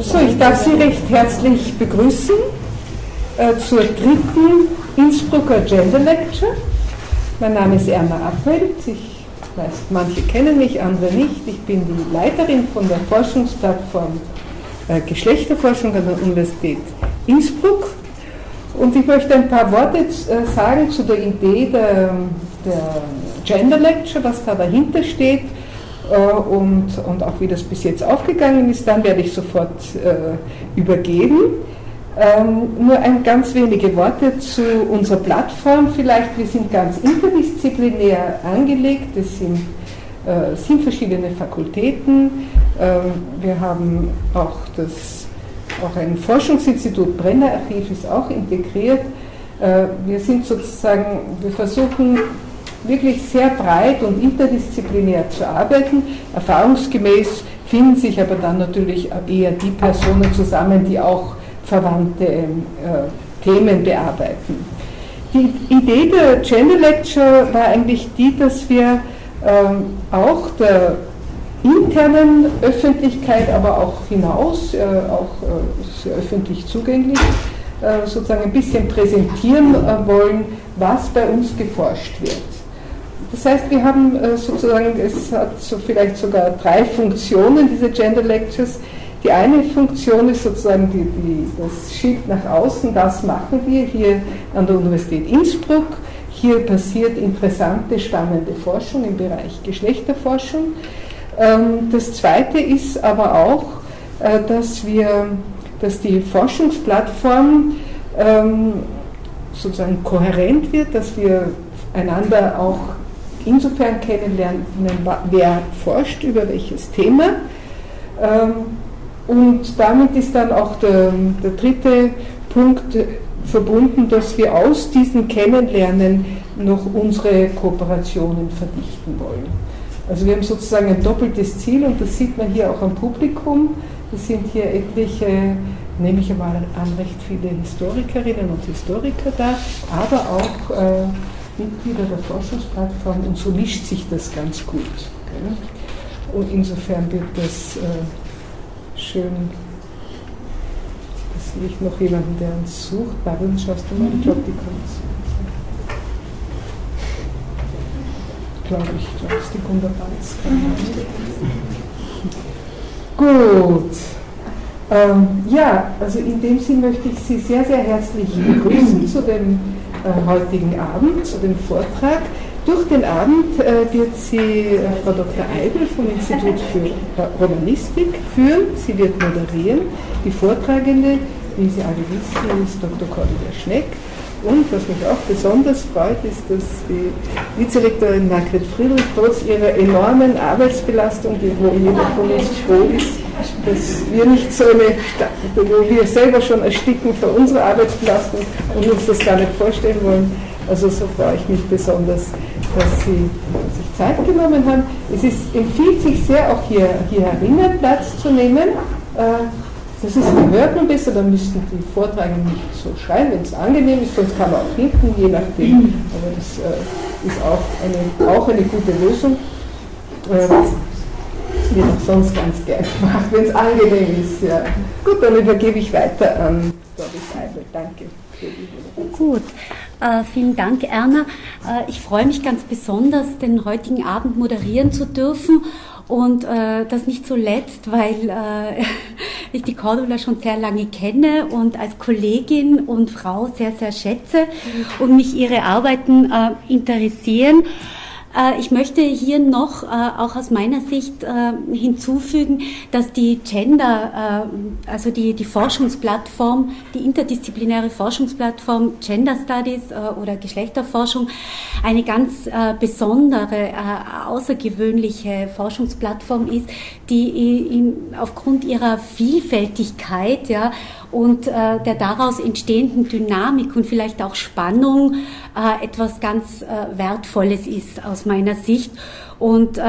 So, ich darf Sie recht herzlich begrüßen äh, zur dritten Innsbrucker Gender Lecture. Mein Name ist Erna Abwelt. Ich weiß, manche kennen mich, andere nicht. Ich bin die Leiterin von der Forschungsplattform äh, Geschlechterforschung an der Universität Innsbruck. Und ich möchte ein paar Worte äh, sagen zu der Idee der, der Gender Lecture, was da dahinter steht und, und auch wie das bis jetzt aufgegangen ist, dann werde ich sofort äh, übergeben. Ähm, nur ein ganz wenige Worte zu unserer Plattform vielleicht. Wir sind ganz interdisziplinär angelegt. Es sind, äh, sind verschiedene Fakultäten. Ähm, wir haben auch das auch ein Forschungsinstitut, Brenner Archiv ist auch integriert. Äh, wir sind sozusagen, wir versuchen wirklich sehr breit und interdisziplinär zu arbeiten. Erfahrungsgemäß finden sich aber dann natürlich eher die Personen zusammen, die auch verwandte äh, Themen bearbeiten. Die Idee der Gender Lecture war eigentlich die, dass wir ähm, auch der internen Öffentlichkeit, aber auch hinaus, äh, auch äh, öffentlich zugänglich, äh, sozusagen ein bisschen präsentieren äh, wollen, was bei uns geforscht wird. Das heißt, wir haben äh, sozusagen, es hat so vielleicht sogar drei Funktionen, diese Gender Lectures. Die eine Funktion ist sozusagen die, die, das Schild nach außen, das machen wir hier an der Universität Innsbruck. Hier passiert interessante, spannende Forschung im Bereich Geschlechterforschung. Ähm, das zweite ist aber auch, äh, dass wir, dass die Forschungsplattform ähm, sozusagen kohärent wird, dass wir einander auch insofern kennenlernen, wer forscht über welches Thema. Ähm, und damit ist dann auch der, der dritte Punkt verbunden, dass wir aus diesem Kennenlernen noch unsere Kooperationen verdichten wollen. Also wir haben sozusagen ein doppeltes Ziel und das sieht man hier auch am Publikum. Es sind hier etliche, nehme ich einmal an, recht viele Historikerinnen und Historiker da, aber auch äh, Mitglieder der Forschungsplattform und so mischt sich das ganz gut. Okay? Und insofern wird das äh, schön. Da sehe ich noch jemanden, der uns sucht. Barin, schaust du mal? Ich glaube, die kommt. Glaube ich, ich glaube, das ist die Gunda Gut. Ähm, ja, also in dem Sinn möchte ich Sie sehr, sehr herzlich begrüßen zu dem heutigen Abend, zu dem Vortrag. Durch den Abend äh, wird sie äh, Frau Dr. Eibel vom Institut für Romanistik führen. Sie wird moderieren. Die Vortragende, wie Sie alle wissen, ist Dr. Cordelia Schneck. Und was mich auch besonders freut, ist, dass die Vizelektorin Margret Friedrich trotz ihrer enormen Arbeitsbelastung, wo jeder von uns froh ist, dass wir nicht so eine, wo wir selber schon ersticken für unsere Arbeitsbelastung und uns das gar nicht vorstellen wollen. Also so freue ich mich besonders, dass Sie sich Zeit genommen haben. Es ist, empfiehlt sich sehr, auch hier, hier Platz zu nehmen. Äh, das ist gehört nun besser, dann müssten die Vortragenden nicht so schreien, wenn es angenehm ist, sonst kann man auch hinten, je nachdem. Aber das äh, ist auch eine, auch eine gute Lösung. Äh, wird auch sonst ganz gern gemacht, wenn es angenehm ist. Ja. Gut, dann übergebe ich weiter an Doris Eibel. Danke. Gut, äh, vielen Dank, Erna. Äh, ich freue mich ganz besonders, den heutigen Abend moderieren zu dürfen und äh, das nicht zuletzt, weil äh, ich die Cordula schon sehr lange kenne und als Kollegin und Frau sehr, sehr schätze und mich ihre Arbeiten äh, interessieren. Äh, ich möchte hier noch, äh, auch aus meiner Sicht, äh, hinzufügen, dass die Gender, also die, die Forschungsplattform, die interdisziplinäre Forschungsplattform Gender Studies oder Geschlechterforschung eine ganz besondere, außergewöhnliche Forschungsplattform ist, die aufgrund ihrer Vielfältigkeit ja, und der daraus entstehenden Dynamik und vielleicht auch Spannung etwas ganz Wertvolles ist aus meiner Sicht und äh,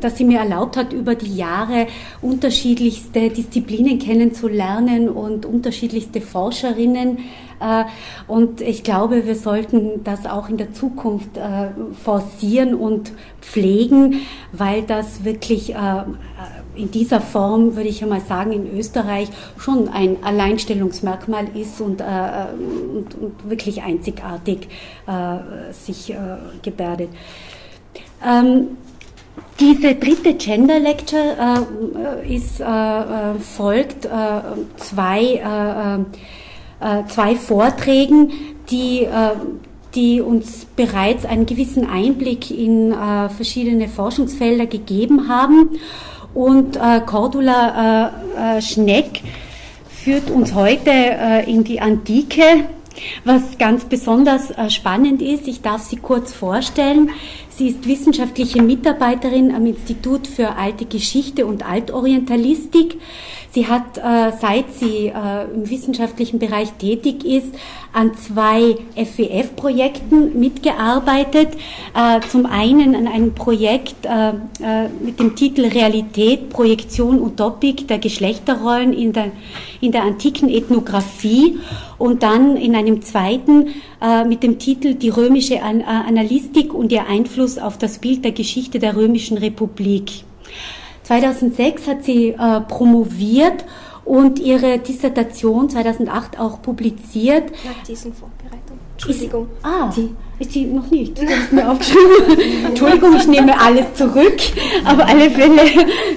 dass sie mir erlaubt hat, über die Jahre unterschiedlichste Disziplinen kennenzulernen und unterschiedlichste Forscherinnen. Äh, und ich glaube, wir sollten das auch in der Zukunft äh, forcieren und pflegen, weil das wirklich äh, in dieser Form, würde ich einmal sagen, in Österreich schon ein Alleinstellungsmerkmal ist und, äh, und, und wirklich einzigartig äh, sich äh, gebärdet. Ähm, diese dritte Gender Lecture äh, ist, äh, folgt zwei, zwei Vorträgen, die die uns bereits einen gewissen Einblick in äh, verschiedene Forschungsfelder gegeben haben. Und äh, Cordula äh, äh Schneck führt uns heute äh, in die Antike, was ganz besonders äh, spannend ist. Ich darf sie kurz vorstellen. Sie ist wissenschaftliche Mitarbeiterin am Institut für alte Geschichte und Altorientalistik. Sie hat, äh, seit sie äh, im wissenschaftlichen Bereich tätig ist, an zwei FWF-Projekten mitgearbeitet. Äh, zum einen an einem Projekt mit dem Titel Realität, Projektion, Utopik der Geschlechterrollen in der, in der antiken Ethnographie und dann in einem zweiten mit dem Titel Die römische An Analystik und ihr Einfluss auf das Bild der Geschichte der römischen Republik. 2006 hat sie äh, promoviert und ihre Dissertation 2008 auch publiziert. Nach diesen Vorbereitungen. Entschuldigung. Ist, ah, die ist die noch nicht. Du hast mir aufgeschrieben. Entschuldigung, ich nehme alles zurück. Aber alle Fälle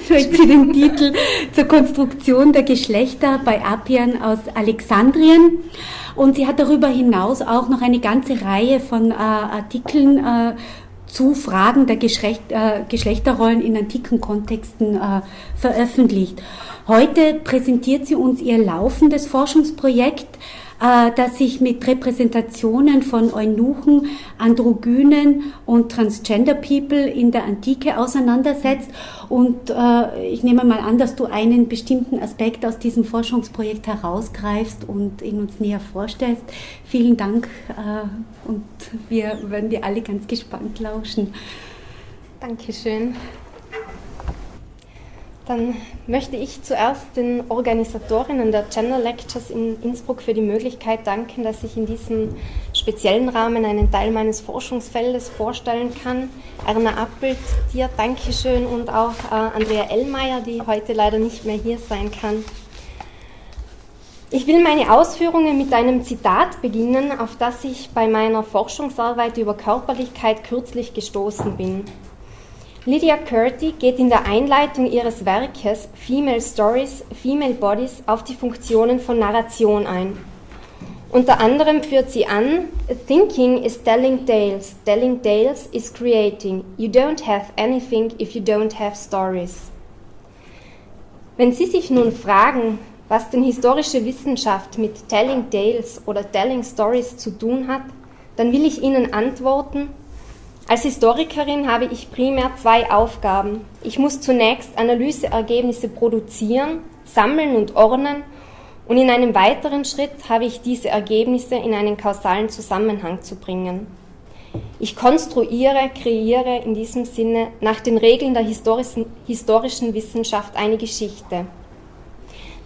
schreibt sie den Titel zur Konstruktion der Geschlechter bei Appian aus Alexandrien. Und sie hat darüber hinaus auch noch eine ganze Reihe von äh, Artikeln äh, zu Fragen der Geschlecht, äh, Geschlechterrollen in antiken Kontexten äh, veröffentlicht. Heute präsentiert sie uns ihr laufendes Forschungsprojekt, das sich mit Repräsentationen von Eunuchen, Androgynen und Transgender People in der Antike auseinandersetzt. Und äh, ich nehme mal an, dass du einen bestimmten Aspekt aus diesem Forschungsprojekt herausgreifst und ihn uns näher vorstellst. Vielen Dank äh, und wir werden dir alle ganz gespannt lauschen. Dankeschön. Dann möchte ich zuerst den Organisatorinnen der Gender Lectures in Innsbruck für die Möglichkeit danken, dass ich in diesem speziellen Rahmen einen Teil meines Forschungsfeldes vorstellen kann. Erna Appelt, dir Dankeschön und auch äh, Andrea Ellmeier, die heute leider nicht mehr hier sein kann. Ich will meine Ausführungen mit einem Zitat beginnen, auf das ich bei meiner Forschungsarbeit über Körperlichkeit kürzlich gestoßen bin. Lydia Curti geht in der Einleitung ihres Werkes Female Stories, Female Bodies auf die Funktionen von Narration ein. Unter anderem führt sie an, Thinking is telling tales, telling tales is creating. You don't have anything if you don't have stories. Wenn Sie sich nun fragen, was denn historische Wissenschaft mit Telling Tales oder Telling Stories zu tun hat, dann will ich Ihnen antworten, als Historikerin habe ich primär zwei Aufgaben. Ich muss zunächst Analyseergebnisse produzieren, sammeln und ordnen und in einem weiteren Schritt habe ich diese Ergebnisse in einen kausalen Zusammenhang zu bringen. Ich konstruiere, kreiere in diesem Sinne nach den Regeln der historischen, Wissenschaft eine Geschichte.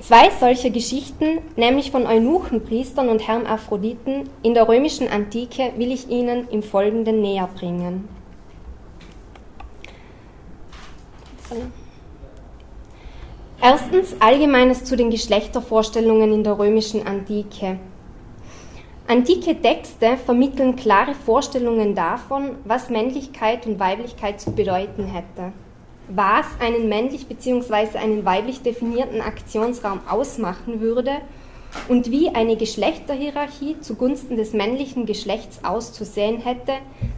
Zwei solcher Geschichten, nämlich von Eunuchenpriestern und Hermaphroditen in der römischen Antike, will ich Ihnen im Folgenden näher bringen. Erstens Allgemeines zu den Geschlechtervorstellungen in der römischen Antike. Antike Texte vermitteln klare Vorstellungen davon, was Männlichkeit und Weiblichkeit zu bedeuten hätte was einen männlich bzw. einen weiblich definierten Aktionsraum ausmachen würde und wie eine Geschlechterhierarchie zugunsten des männlichen Geschlechts auszusehen hätte,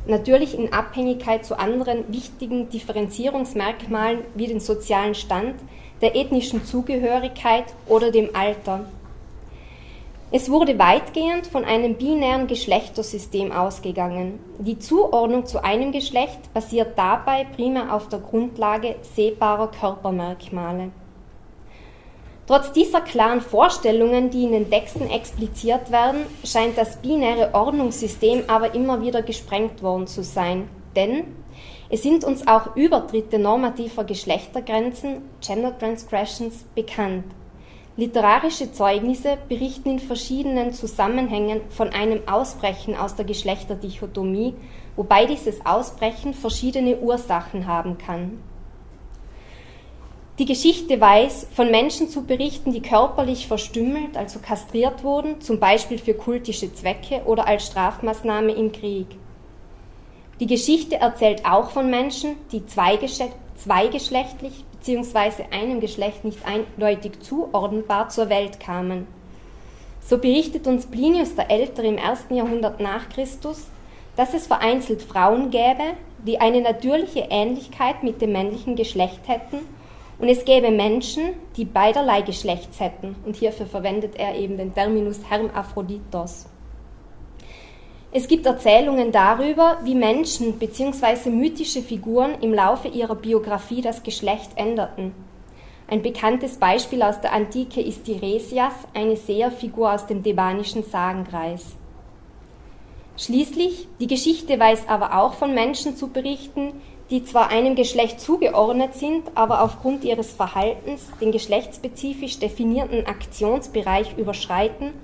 natürlich in Abhängigkeit zu anderen wichtigen Differenzierungsmerkmalen wie den sozialen Stand, der ethnischen Zugehörigkeit oder dem Alter. Es wurde weitgehend von einem binären Geschlechtersystem ausgegangen. Die Zuordnung zu einem Geschlecht basiert dabei primär auf der Grundlage sehbarer Körpermerkmale. Trotz dieser klaren Vorstellungen, die in den Texten expliziert werden, scheint das binäre Ordnungssystem aber immer wieder gesprengt worden zu sein. Denn es sind uns auch Übertritte normativer Geschlechtergrenzen, Gender Transgressions, bekannt. Literarische Zeugnisse berichten in verschiedenen Zusammenhängen von einem Ausbrechen aus der Geschlechterdichotomie, wobei dieses Ausbrechen verschiedene Ursachen haben kann. Die Geschichte weiß, von Menschen zu berichten, die körperlich verstümmelt, also kastriert wurden, zum Beispiel für kultische Zwecke oder als Strafmaßnahme im Krieg. Die Geschichte erzählt auch von Menschen, die zweigeschlechtlich bzw. einem Geschlecht nicht eindeutig zuordnenbar zur Welt kamen. So berichtet uns Plinius der Ältere im ersten Jahrhundert nach Christus, dass es vereinzelt Frauen gäbe, die eine natürliche Ähnlichkeit mit dem männlichen Geschlecht hätten und es gäbe Menschen, die beiderlei Geschlechts hätten. Und hierfür verwendet er eben den Terminus Hermaphroditos. Es gibt Erzählungen darüber, wie Menschen bzw. mythische Figuren im Laufe ihrer Biografie das Geschlecht änderten. Ein bekanntes Beispiel aus der Antike ist Tiresias, eine Seherfigur aus dem thebanischen Sagenkreis. Schließlich, die Geschichte weiß aber auch von Menschen zu berichten, die zwar einem Geschlecht zugeordnet sind, aber aufgrund ihres Verhaltens den geschlechtsspezifisch definierten Aktionsbereich überschreiten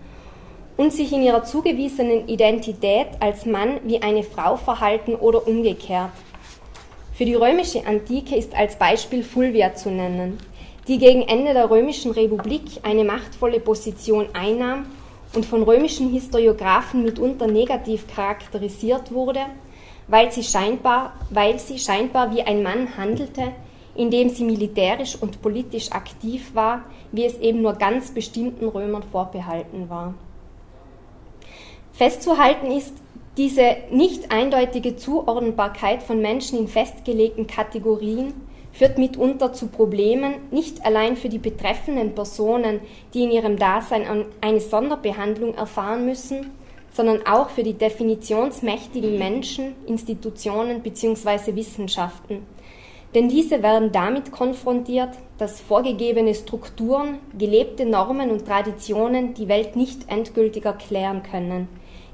und sich in ihrer zugewiesenen Identität als Mann wie eine Frau verhalten oder umgekehrt. Für die römische Antike ist als Beispiel Fulvia zu nennen, die gegen Ende der römischen Republik eine machtvolle Position einnahm und von römischen Historiographen mitunter negativ charakterisiert wurde weil sie scheinbar, weil sie scheinbar wie ein Mann handelte, indem sie militärisch und politisch aktiv war, wie es eben nur ganz bestimmten Römern vorbehalten war. Festzuhalten ist, diese nicht eindeutige Zuordnbarkeit von Menschen in festgelegten Kategorien führt mitunter zu Problemen, nicht allein für die betreffenden Personen, die in ihrem Dasein eine Sonderbehandlung erfahren müssen, sondern auch für die definitionsmächtigen Menschen, Institutionen bzw. Wissenschaften. Denn diese werden damit konfrontiert, dass vorgegebene Strukturen, gelebte Normen und Traditionen die Welt nicht endgültig erklären können,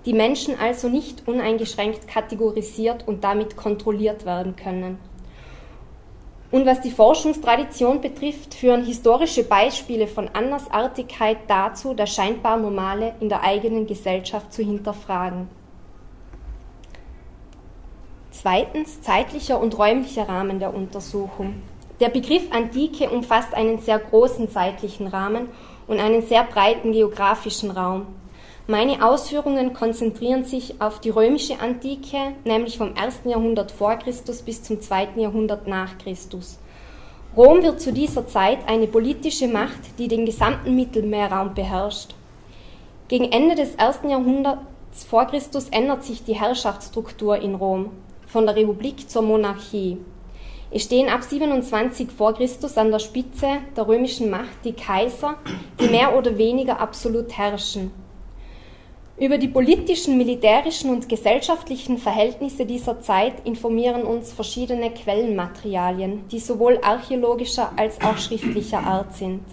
die Menschen also nicht uneingeschränkt kategorisiert und damit kontrolliert werden können. Und was die Forschungstradition betrifft, führen historische Beispiele von Andersartigkeit dazu, das scheinbar Normale in der eigenen Gesellschaft zu hinterfragen. Zweitens zeitlicher und räumlicher Rahmen der Untersuchung. Der Begriff Antike umfasst einen sehr großen zeitlichen Rahmen und einen sehr breiten geografischen Raum. Meine Ausführungen konzentrieren sich auf die römische Antike, nämlich vom 1. Jahrhundert vor Christus bis zum 2. Jahrhundert nach Christus. Rom wird zu dieser Zeit eine politische Macht, die den gesamten Mittelmeerraum beherrscht. Gegen Ende des 1. Jahrhunderts vor Christus ändert sich die Herrschaftsstruktur in Rom von der Republik zur Monarchie. Es stehen ab 27 vor Christus an der Spitze der römischen Macht die Kaiser, die mehr oder weniger absolut herrschen. Über die politischen, militärischen und gesellschaftlichen Verhältnisse dieser Zeit informieren uns verschiedene Quellenmaterialien, die sowohl archäologischer als auch schriftlicher Art sind.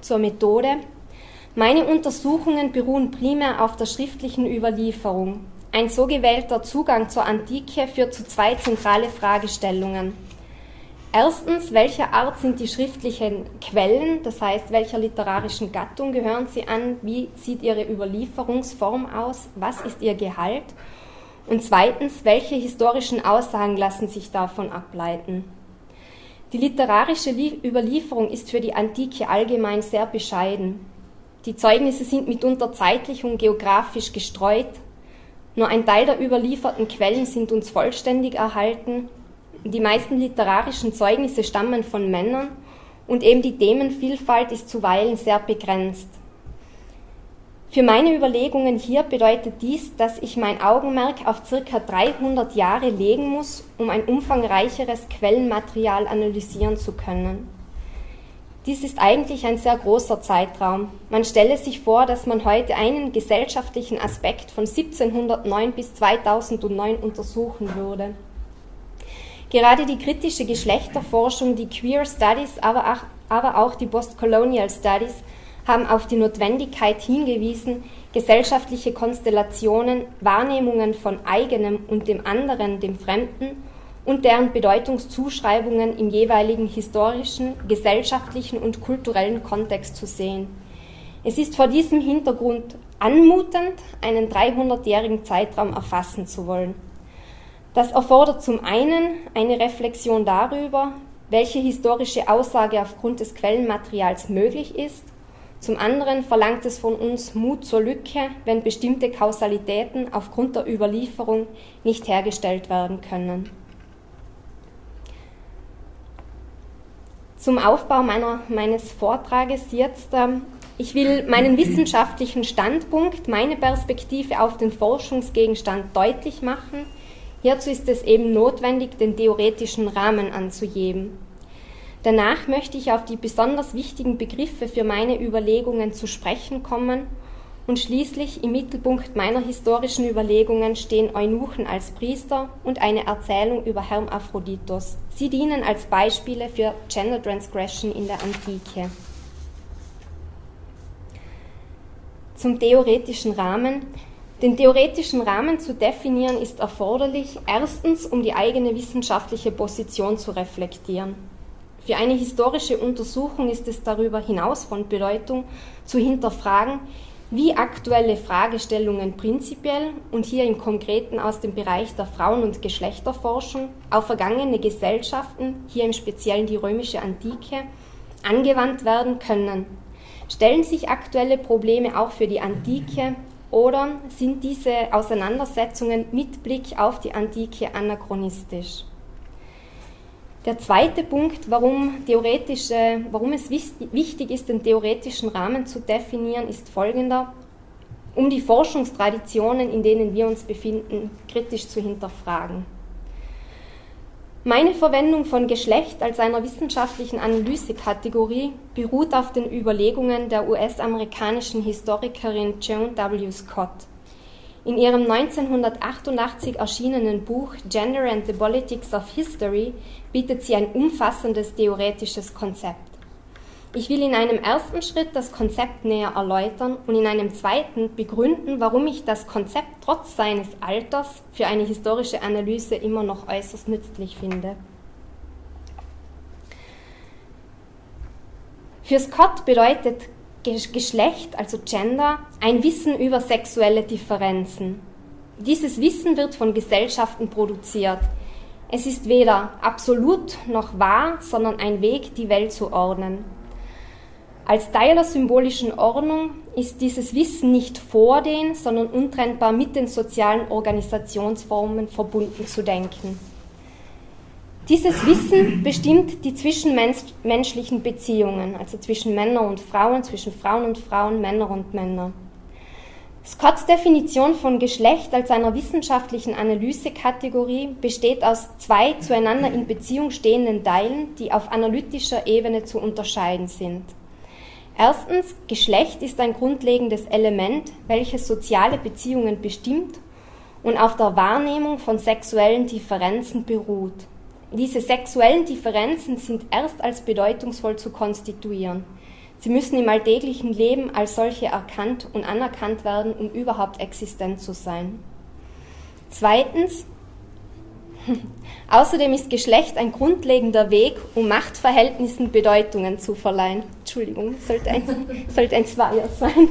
Zur Methode. Meine Untersuchungen beruhen primär auf der schriftlichen Überlieferung. Ein so gewählter Zugang zur Antike führt zu zwei zentrale Fragestellungen. Erstens, welcher Art sind die schriftlichen Quellen, das heißt, welcher literarischen Gattung gehören sie an, wie sieht ihre Überlieferungsform aus, was ist ihr Gehalt und zweitens, welche historischen Aussagen lassen sich davon ableiten. Die literarische Überlieferung ist für die Antike allgemein sehr bescheiden. Die Zeugnisse sind mitunter zeitlich und geografisch gestreut. Nur ein Teil der überlieferten Quellen sind uns vollständig erhalten die meisten literarischen Zeugnisse stammen von Männern und eben die Themenvielfalt ist zuweilen sehr begrenzt. Für meine Überlegungen hier bedeutet dies, dass ich mein Augenmerk auf circa 300 Jahre legen muss, um ein umfangreicheres Quellenmaterial analysieren zu können. Dies ist eigentlich ein sehr großer Zeitraum. Man stelle sich vor, dass man heute einen gesellschaftlichen Aspekt von 1709 bis 2009 untersuchen würde. Gerade die kritische Geschlechterforschung, die Queer Studies, aber auch, die Postcolonial Studies haben auf die Notwendigkeit hingewiesen, gesellschaftliche Konstellationen, Wahrnehmungen von eigenem und dem anderen, dem Fremden und deren Bedeutungszuschreibungen im jeweiligen historischen, gesellschaftlichen und kulturellen Kontext zu sehen. Es ist vor diesem Hintergrund anmutend, einen 300-jährigen Zeitraum erfassen zu wollen. Das erfordert zum einen eine Reflexion darüber, welche historische Aussage aufgrund des Quellenmaterials möglich ist. Zum anderen verlangt es von uns Mut zur Lücke, wenn bestimmte Kausalitäten aufgrund der Überlieferung nicht hergestellt werden können. Zum Aufbau meiner, meines Vortrages jetzt. Ähm, ich will meinen wissenschaftlichen Standpunkt, meine Perspektive auf den Forschungsgegenstand deutlich machen – Hierzu ist es eben notwendig, den theoretischen Rahmen anzuheben. Danach möchte ich auf die besonders wichtigen Begriffe für meine Überlegungen zu sprechen kommen und schließlich im Mittelpunkt meiner historischen Überlegungen stehen Eunuchen als Priester und eine Erzählung über Hermaphroditos. Sie dienen als Beispiele für Gender Transgression in der Antike. Zum theoretischen Rahmen. Den theoretischen Rahmen zu definieren ist erforderlich, erstens, um die eigene wissenschaftliche Position zu reflektieren. Für eine historische Untersuchung ist es darüber hinaus von Bedeutung, zu hinterfragen, wie aktuelle Fragestellungen prinzipiell und hier im Konkreten aus dem Bereich der Frauen- und Geschlechterforschung auf vergangene Gesellschaften, hier im Speziellen die römische Antike, angewandt werden können. Stellen sich aktuelle Probleme auch für die Antike oder sind diese Auseinandersetzungen mit Blick auf die Antike anachronistisch? Der zweite Punkt, warum, theoretische, warum es wichtig ist, den theoretischen Rahmen zu definieren, ist folgender. Um die Forschungstraditionen, in denen wir uns befinden, kritisch zu hinterfragen. Meine Verwendung von Geschlecht als einer wissenschaftlichen Analysekategorie beruht auf den Überlegungen der US-amerikanischen Historikerin Joan W. Scott. In ihrem 1988 erschienenen Buch Gender and the Politics of History bietet sie ein umfassendes theoretisches Konzept. Ich will in einem ersten Schritt das Konzept näher erläutern und in einem zweiten begründen, warum ich das Konzept trotz seines Alters für eine historische Analyse immer noch äußerst nützlich finde. Für Scott bedeutet Geschlecht, also Gender, ein Wissen über sexuelle Differenzen. Dieses Wissen wird von Gesellschaften produziert. Es ist weder absolut noch wahr, sondern ein Weg, die Welt zu ordnen. Als Teil der symbolischen Ordnung ist dieses Wissen nicht vor den, sondern untrennbar mit den sozialen Organisationsformen verbunden zu denken. Dieses Wissen bestimmt die zwischenmenschlichen Beziehungen, also zwischen Männern und Frauen, zwischen Frauen und Frauen, Männer und Männer. Scotts Definition von Geschlecht als einer wissenschaftlichen Analysekategorie besteht aus zwei zueinander in Beziehung stehenden Teilen, die auf analytischer Ebene zu unterscheiden sind. Erstens, Geschlecht ist ein grundlegendes Element, welches soziale Beziehungen bestimmt und auf der Wahrnehmung von sexuellen Differenzen beruht. Diese sexuellen Differenzen sind erst als bedeutungsvoll zu konstituieren. Sie müssen im alltäglichen Leben als solche erkannt und anerkannt werden, um überhaupt existent zu sein. Zweitens, Außerdem ist Geschlecht ein grundlegender Weg, um Machtverhältnissen Bedeutungen zu verleihen. Entschuldigung, sollte ein, sollte ein Zweier sein.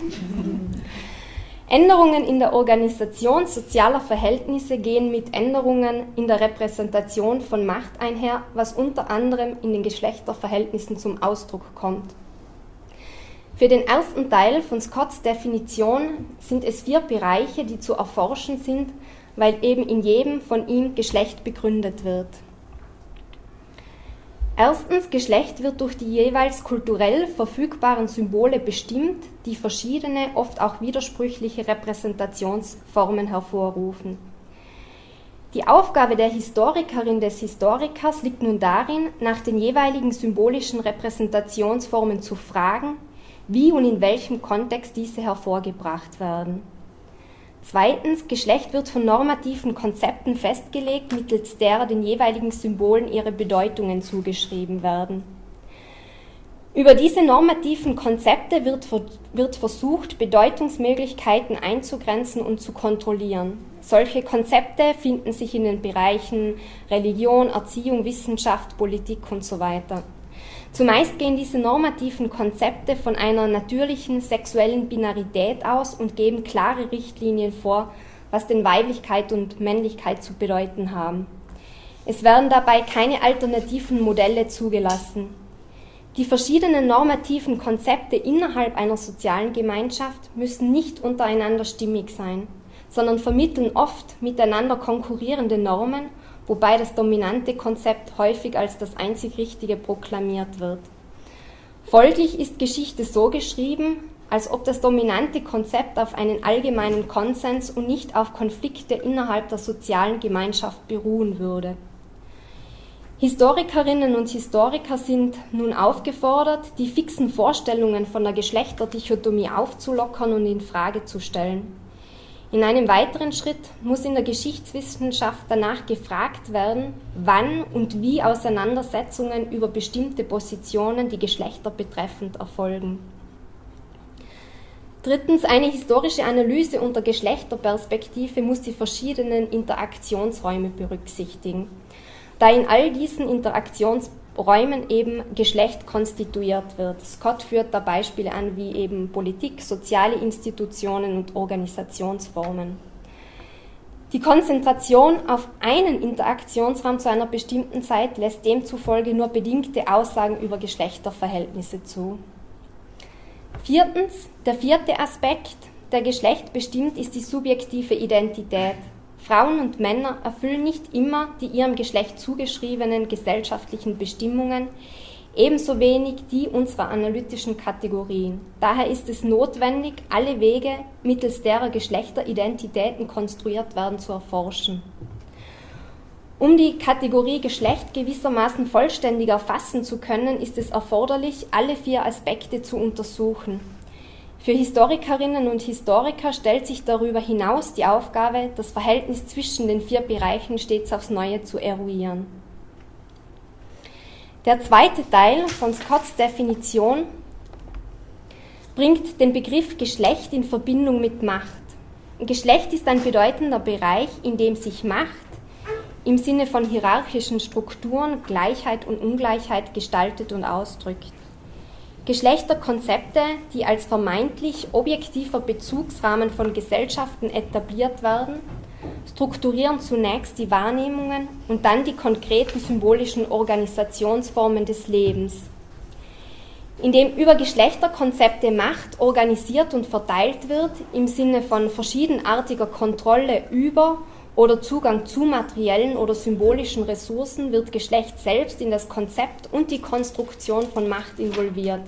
Änderungen in der Organisation sozialer Verhältnisse gehen mit Änderungen in der Repräsentation von Macht einher, was unter anderem in den Geschlechterverhältnissen zum Ausdruck kommt. Für den ersten Teil von Scotts Definition sind es vier Bereiche, die zu erforschen sind, weil eben in jedem von ihm Geschlecht begründet wird. Erstens, Geschlecht wird durch die jeweils kulturell verfügbaren Symbole bestimmt, die verschiedene, oft auch widersprüchliche Repräsentationsformen hervorrufen. Die Aufgabe der Historikerin des Historikers liegt nun darin, nach den jeweiligen symbolischen Repräsentationsformen zu fragen, wie und in welchem Kontext diese hervorgebracht werden. Zweitens, Geschlecht wird von normativen Konzepten festgelegt, mittels derer den jeweiligen Symbolen ihre Bedeutungen zugeschrieben werden. Über diese normativen Konzepte wird, wird versucht, Bedeutungsmöglichkeiten einzugrenzen und zu kontrollieren. Solche Konzepte finden sich in den Bereichen Religion, Erziehung, Wissenschaft, Politik und so weiter. Zumeist gehen diese normativen Konzepte von einer natürlichen sexuellen Binarität aus und geben klare Richtlinien vor, was denn Weiblichkeit und Männlichkeit zu bedeuten haben. Es werden dabei keine alternativen Modelle zugelassen. Die verschiedenen normativen Konzepte innerhalb einer sozialen Gemeinschaft müssen nicht untereinander stimmig sein, sondern vermitteln oft miteinander konkurrierende Normen, wobei das dominante Konzept häufig als das einzig Richtige proklamiert wird. Folglich ist Geschichte so geschrieben, als ob das dominante Konzept auf einen allgemeinen Konsens und nicht auf Konflikte innerhalb der sozialen Gemeinschaft beruhen würde. Historikerinnen und Historiker sind nun aufgefordert, die fixen Vorstellungen von der Geschlechterdichotomie aufzulockern und in Frage zu stellen. In einem weiteren Schritt muss in der Geschichtswissenschaft danach gefragt werden, wann und wie Auseinandersetzungen über bestimmte Positionen, die Geschlechter betreffend, erfolgen. Drittens, eine historische Analyse unter Geschlechterperspektive muss die verschiedenen Interaktionsräume berücksichtigen, da in all diesen Interaktionsräumen eben Geschlecht konstituiert wird. Scott führt da Beispiele an wie eben Politik, soziale Institutionen und Organisationsformen. Die Konzentration auf einen Interaktionsraum zu einer bestimmten Zeit lässt demzufolge nur bedingte Aussagen über Geschlechterverhältnisse zu. Viertens, der vierte Aspekt, der Geschlecht bestimmt, ist die subjektive Identität. Frauen und Männer erfüllen nicht immer die ihrem Geschlecht zugeschriebenen gesellschaftlichen Bestimmungen, ebenso wenig die unserer analytischen Kategorien. Daher ist es notwendig, alle Wege, mittels derer Geschlechteridentitäten konstruiert werden, zu erforschen. Um die Kategorie Geschlecht gewissermaßen vollständig erfassen zu können, ist es erforderlich, alle vier Aspekte zu untersuchen. Für Historikerinnen und Historiker stellt sich darüber hinaus die Aufgabe, das Verhältnis zwischen den vier Bereichen stets aufs Neue zu eruieren. Der zweite Teil von Scotts Definition bringt den Begriff Geschlecht in Verbindung mit Macht. Geschlecht ist ein bedeutender Bereich, in dem sich Macht, im Sinne von hierarchischen Strukturen Gleichheit und Ungleichheit gestaltet und ausdrückt. Geschlechterkonzepte, die als vermeintlich objektiver Bezugsrahmen von Gesellschaften etabliert werden, strukturieren zunächst die Wahrnehmungen und dann die konkreten symbolischen Organisationsformen des Lebens. Indem über Geschlechterkonzepte Macht organisiert und verteilt wird, im Sinne von verschiedenartiger Kontrolle über oder Zugang zu materiellen oder symbolischen Ressourcen wird Geschlecht selbst in das Konzept und die Konstruktion von Macht involviert.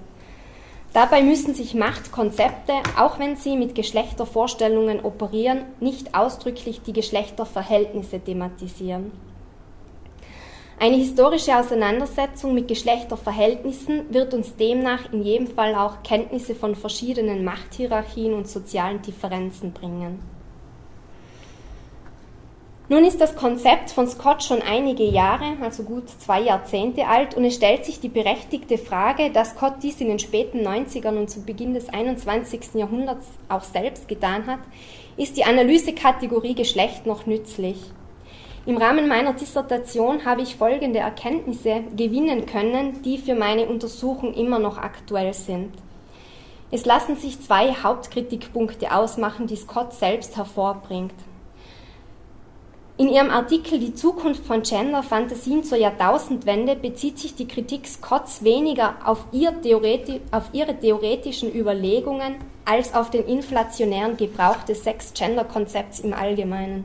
Dabei müssen sich Machtkonzepte, auch wenn sie mit Geschlechtervorstellungen operieren, nicht ausdrücklich die Geschlechterverhältnisse thematisieren. Eine historische Auseinandersetzung mit Geschlechterverhältnissen wird uns demnach in jedem Fall auch Kenntnisse von verschiedenen Machthierarchien und sozialen Differenzen bringen. Nun ist das Konzept von Scott schon einige Jahre, also gut zwei Jahrzehnte alt, und es stellt sich die berechtigte Frage, dass Scott dies in den späten 90ern und zu Beginn des 21. Jahrhunderts auch selbst getan hat, ist die Analysekategorie Geschlecht noch nützlich? Im Rahmen meiner Dissertation habe ich folgende Erkenntnisse gewinnen können, die für meine Untersuchung immer noch aktuell sind. Es lassen sich zwei Hauptkritikpunkte ausmachen, die Scott selbst hervorbringt. In ihrem Artikel Die Zukunft von Gender Fantasien zur Jahrtausendwende bezieht sich die Kritik Scotts weniger auf, ihr auf ihre theoretischen Überlegungen als auf den inflationären Gebrauch des Sex-Gender-Konzepts im Allgemeinen.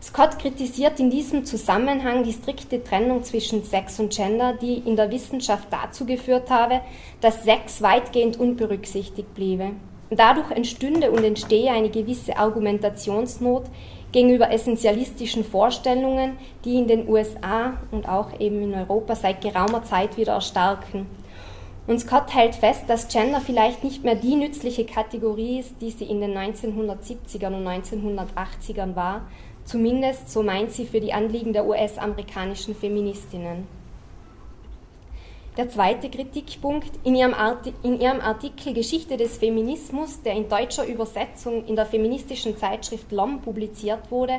Scott kritisiert in diesem Zusammenhang die strikte Trennung zwischen Sex und Gender, die in der Wissenschaft dazu geführt habe, dass Sex weitgehend unberücksichtigt bliebe. Dadurch entstünde und entstehe eine gewisse Argumentationsnot, gegenüber essentialistischen Vorstellungen, die in den USA und auch eben in Europa seit geraumer Zeit wieder erstarken. Und Scott hält fest, dass Gender vielleicht nicht mehr die nützliche Kategorie ist, die sie in den 1970ern und 1980ern war, zumindest so meint sie für die Anliegen der US-amerikanischen Feministinnen. Der zweite Kritikpunkt. In ihrem, in ihrem, Artikel Geschichte des Feminismus, der in deutscher Übersetzung in der feministischen Zeitschrift LOM publiziert wurde,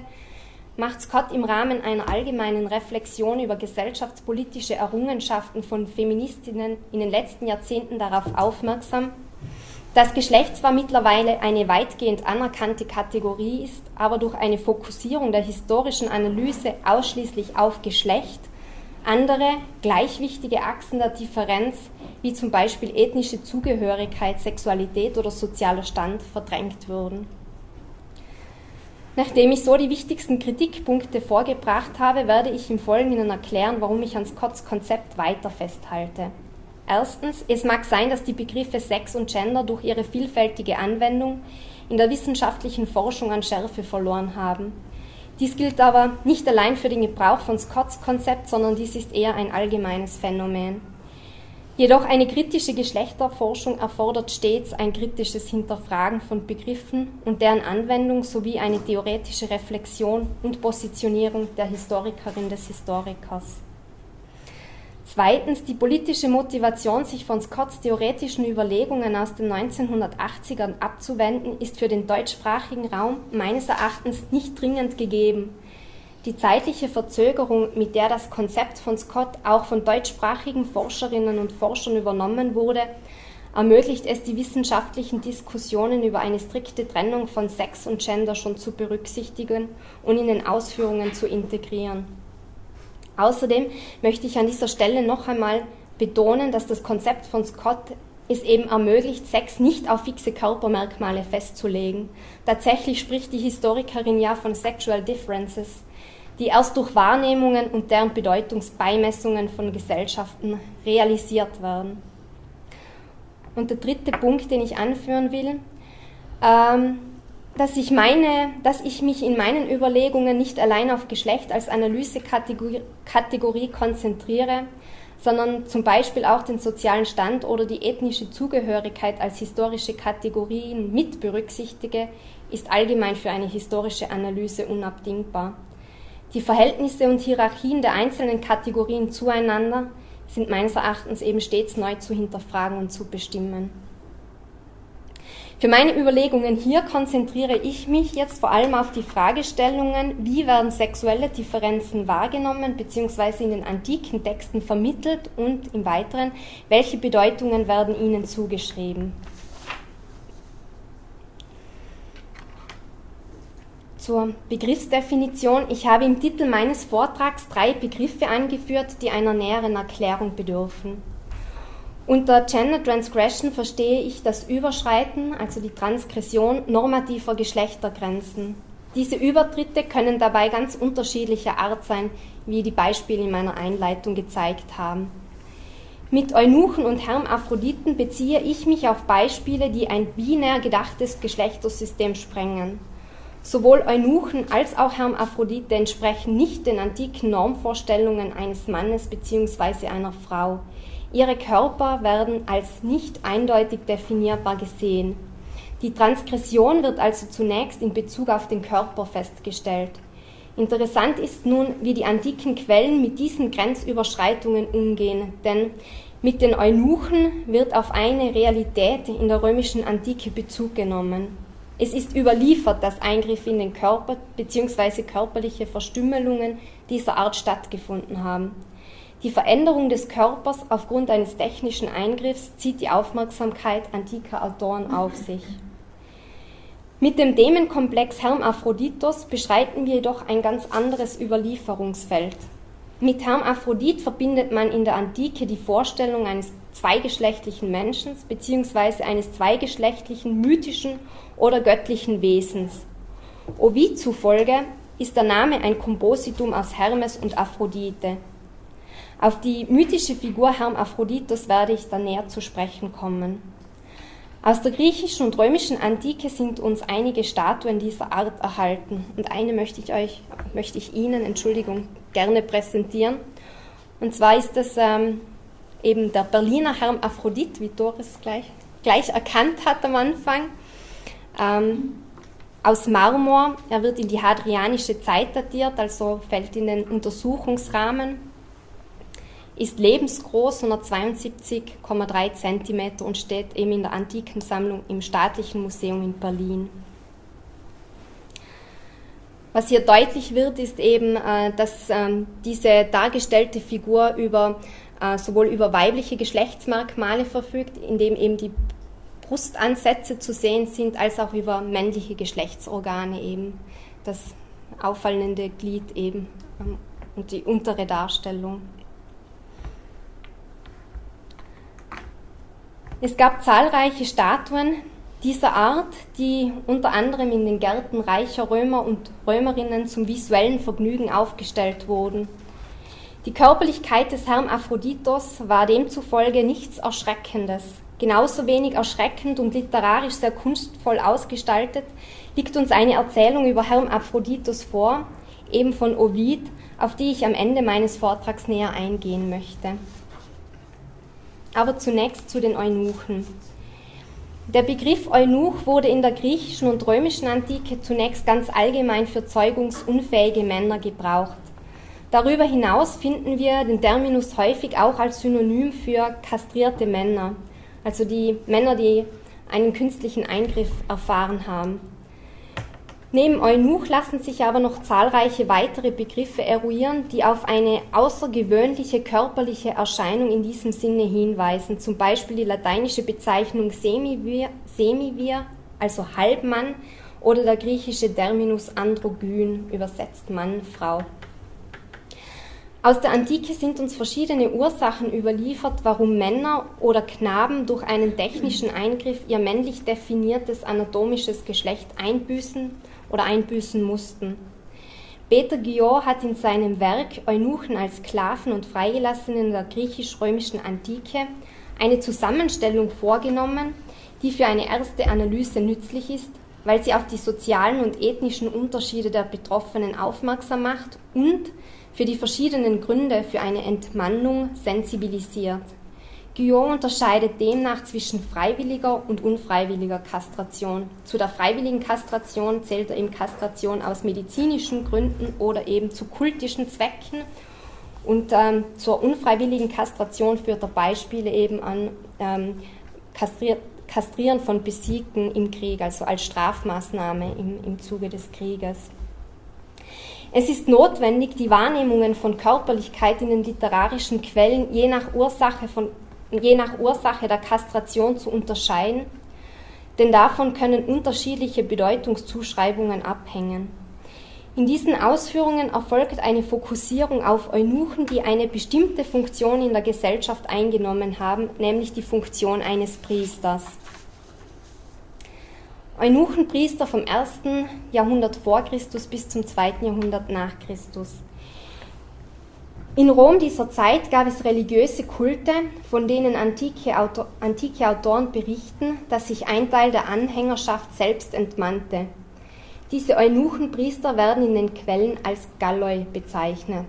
macht Scott im Rahmen einer allgemeinen Reflexion über gesellschaftspolitische Errungenschaften von Feministinnen in den letzten Jahrzehnten darauf aufmerksam, Das Geschlecht zwar mittlerweile eine weitgehend anerkannte Kategorie ist, aber durch eine Fokussierung der historischen Analyse ausschließlich auf Geschlecht andere gleichwichtige Achsen der Differenz, wie zum Beispiel ethnische Zugehörigkeit, Sexualität oder sozialer Stand, verdrängt wurden. Nachdem ich so die wichtigsten Kritikpunkte vorgebracht habe, werde ich im Folgenden erklären, warum ich an Scotts Konzept weiter festhalte. Erstens, es mag sein, dass die Begriffe Sex und Gender durch ihre vielfältige Anwendung in der wissenschaftlichen Forschung an Schärfe verloren haben. Dies gilt aber nicht allein für den Gebrauch von Scotts Konzept, sondern dies ist eher ein allgemeines Phänomen. Jedoch eine kritische Geschlechterforschung erfordert stets ein kritisches Hinterfragen von Begriffen und deren Anwendung sowie eine theoretische Reflexion und Positionierung der Historikerin des Historikers. Zweitens, die politische Motivation, sich von Scotts theoretischen Überlegungen aus den 1980ern abzuwenden, ist für den deutschsprachigen Raum meines Erachtens nicht dringend gegeben. Die zeitliche Verzögerung, mit der das Konzept von Scott auch von deutschsprachigen Forscherinnen und Forschern übernommen wurde, ermöglicht es, die wissenschaftlichen Diskussionen über eine strikte Trennung von Sex und Gender schon zu berücksichtigen und in den Ausführungen zu integrieren. Außerdem möchte ich an dieser Stelle noch einmal betonen, dass das Konzept von Scott es eben ermöglicht, Sex nicht auf fixe Körpermerkmale festzulegen. Tatsächlich spricht die Historikerin ja von Sexual Differences, die erst durch Wahrnehmungen und deren Bedeutungsbeimessungen von Gesellschaften realisiert werden. Und der dritte Punkt, den ich anführen will, ähm, dass ich, meine, dass ich mich in meinen Überlegungen nicht allein auf Geschlecht als Analysekategorie konzentriere, sondern zum Beispiel auch den sozialen Stand oder die ethnische Zugehörigkeit als historische Kategorien mit berücksichtige, ist allgemein für eine historische Analyse unabdingbar. Die Verhältnisse und Hierarchien der einzelnen Kategorien zueinander sind meines Erachtens eben stets neu zu hinterfragen und zu bestimmen. Für meine Überlegungen hier konzentriere ich mich jetzt vor allem auf die Fragestellungen, wie werden sexuelle Differenzen wahrgenommen bzw. in den antiken Texten vermittelt und im Weiteren, welche Bedeutungen werden ihnen zugeschrieben. Zur Begriffsdefinition. Ich habe im Titel meines Vortrags drei Begriffe angeführt, die einer näheren Erklärung bedürfen. Unter Gender Transgression verstehe ich das Überschreiten, also die Transgression normativer Geschlechtergrenzen. Diese Übertritte können dabei ganz unterschiedlicher Art sein, wie die Beispiele in meiner Einleitung gezeigt haben. Mit Eunuchen und Hermaphroditen beziehe ich mich auf Beispiele, die ein binär gedachtes Geschlechtersystem sprengen. Sowohl Eunuchen als auch Hermaphrodite entsprechen nicht den antiken Normvorstellungen eines Mannes bzw. einer Frau. Ihre Körper werden als nicht eindeutig definierbar gesehen. Die Transgression wird also zunächst in Bezug auf den Körper festgestellt. Interessant ist nun, wie die antiken Quellen mit diesen Grenzüberschreitungen umgehen, denn mit den Eunuchen wird auf eine Realität in der römischen Antike Bezug genommen. Es ist überliefert, dass Eingriffe in den Körper bzw. körperliche Verstümmelungen dieser Art stattgefunden haben. Die Veränderung des Körpers aufgrund eines technischen Eingriffs zieht die Aufmerksamkeit antiker Autoren auf sich. Mit dem Dämonkomplex Hermaphroditos beschreiten wir jedoch ein ganz anderes Überlieferungsfeld. Mit Hermaphrodit verbindet man in der Antike die Vorstellung eines zweigeschlechtlichen Menschen bzw. eines zweigeschlechtlichen mythischen oder göttlichen Wesens. Ovid zufolge ist der Name ein Kompositum aus Hermes und Aphrodite. Auf die mythische Figur Hermaphroditos werde ich dann näher zu sprechen kommen. Aus der griechischen und römischen Antike sind uns einige Statuen dieser Art erhalten und eine möchte ich euch, möchte ich Ihnen, Entschuldigung, gerne präsentieren. Und zwar ist das ähm, eben der Berliner Hermaphrodit, wie Doris gleich, gleich erkannt hat am Anfang, ähm, aus Marmor. Er wird in die hadrianische Zeit datiert, also fällt in den Untersuchungsrahmen ist lebensgroß, 172,3 cm und steht eben in der Antikensammlung im Staatlichen Museum in Berlin. Was hier deutlich wird, ist eben, äh, dass ähm, diese dargestellte Figur über, äh, sowohl über weibliche Geschlechtsmerkmale verfügt, indem eben die Brustansätze zu sehen sind, als auch über männliche Geschlechtsorgane eben. Das auffallende Glied eben ähm, und die untere Darstellung. Es gab zahlreiche Statuen dieser Art, die unter anderem in den Gärten reicher Römer und Römerinnen zum visuellen Vergnügen aufgestellt wurden. Die Körperlichkeit des Herrn Aphroditos war demzufolge nichts Erschreckendes. Genauso wenig erschreckend und literarisch sehr kunstvoll ausgestaltet liegt uns eine Erzählung über Herrn Aphroditos vor, eben von Ovid, auf die ich am Ende meines Vortrags näher eingehen möchte. Aber zunächst zu den Eunuchen. Der Begriff Eunuch wurde in der griechischen und römischen Antike zunächst ganz allgemein für zeugungsunfähige Männer gebraucht. Darüber hinaus finden wir den Terminus häufig auch als Synonym für kastrierte Männer, also die Männer, die einen künstlichen Eingriff erfahren haben. Neben Eunuch lassen sich aber noch zahlreiche weitere Begriffe eruieren, die auf eine außergewöhnliche körperliche Erscheinung in diesem Sinne hinweisen. Zum Beispiel die lateinische Bezeichnung Semivir, Semivir also Halbmann, oder der griechische Terminus Androgyn, übersetzt Mann, Frau. Aus der Antike sind uns verschiedene Ursachen überliefert, warum Männer oder Knaben durch einen technischen Eingriff ihr männlich definiertes anatomisches Geschlecht einbüßen oder einbüßen mussten. Peter Guillot hat in seinem Werk Eunuchen als Sklaven und Freigelassenen der griechisch-römischen Antike eine Zusammenstellung vorgenommen, die für eine erste Analyse nützlich ist, weil sie auf die sozialen und ethnischen Unterschiede der Betroffenen aufmerksam macht und für die verschiedenen Gründe für eine Entmannung sensibilisiert. Guillaume unterscheidet demnach zwischen freiwilliger und unfreiwilliger Kastration. Zu der freiwilligen Kastration zählt er eben Kastration aus medizinischen Gründen oder eben zu kultischen Zwecken. Und ähm, zur unfreiwilligen Kastration führt er Beispiele eben an ähm, Kastrieren von Besiegten im Krieg, also als Strafmaßnahme im, im Zuge des Krieges. Es ist notwendig, die Wahrnehmungen von Körperlichkeit in den literarischen Quellen je nach Ursache von je nach Ursache der Kastration zu unterscheiden, denn davon können unterschiedliche Bedeutungszuschreibungen abhängen. In diesen Ausführungen erfolgt eine Fokussierung auf Eunuchen, die eine bestimmte Funktion in der Gesellschaft eingenommen haben, nämlich die Funktion eines Priesters. Eunuchenpriester vom 1. Jahrhundert vor Christus bis zum 2. Jahrhundert nach Christus. In Rom dieser Zeit gab es religiöse Kulte, von denen antike, Autor, antike Autoren berichten, dass sich ein Teil der Anhängerschaft selbst entmannte. Diese Eunuchenpriester werden in den Quellen als Galloi bezeichnet.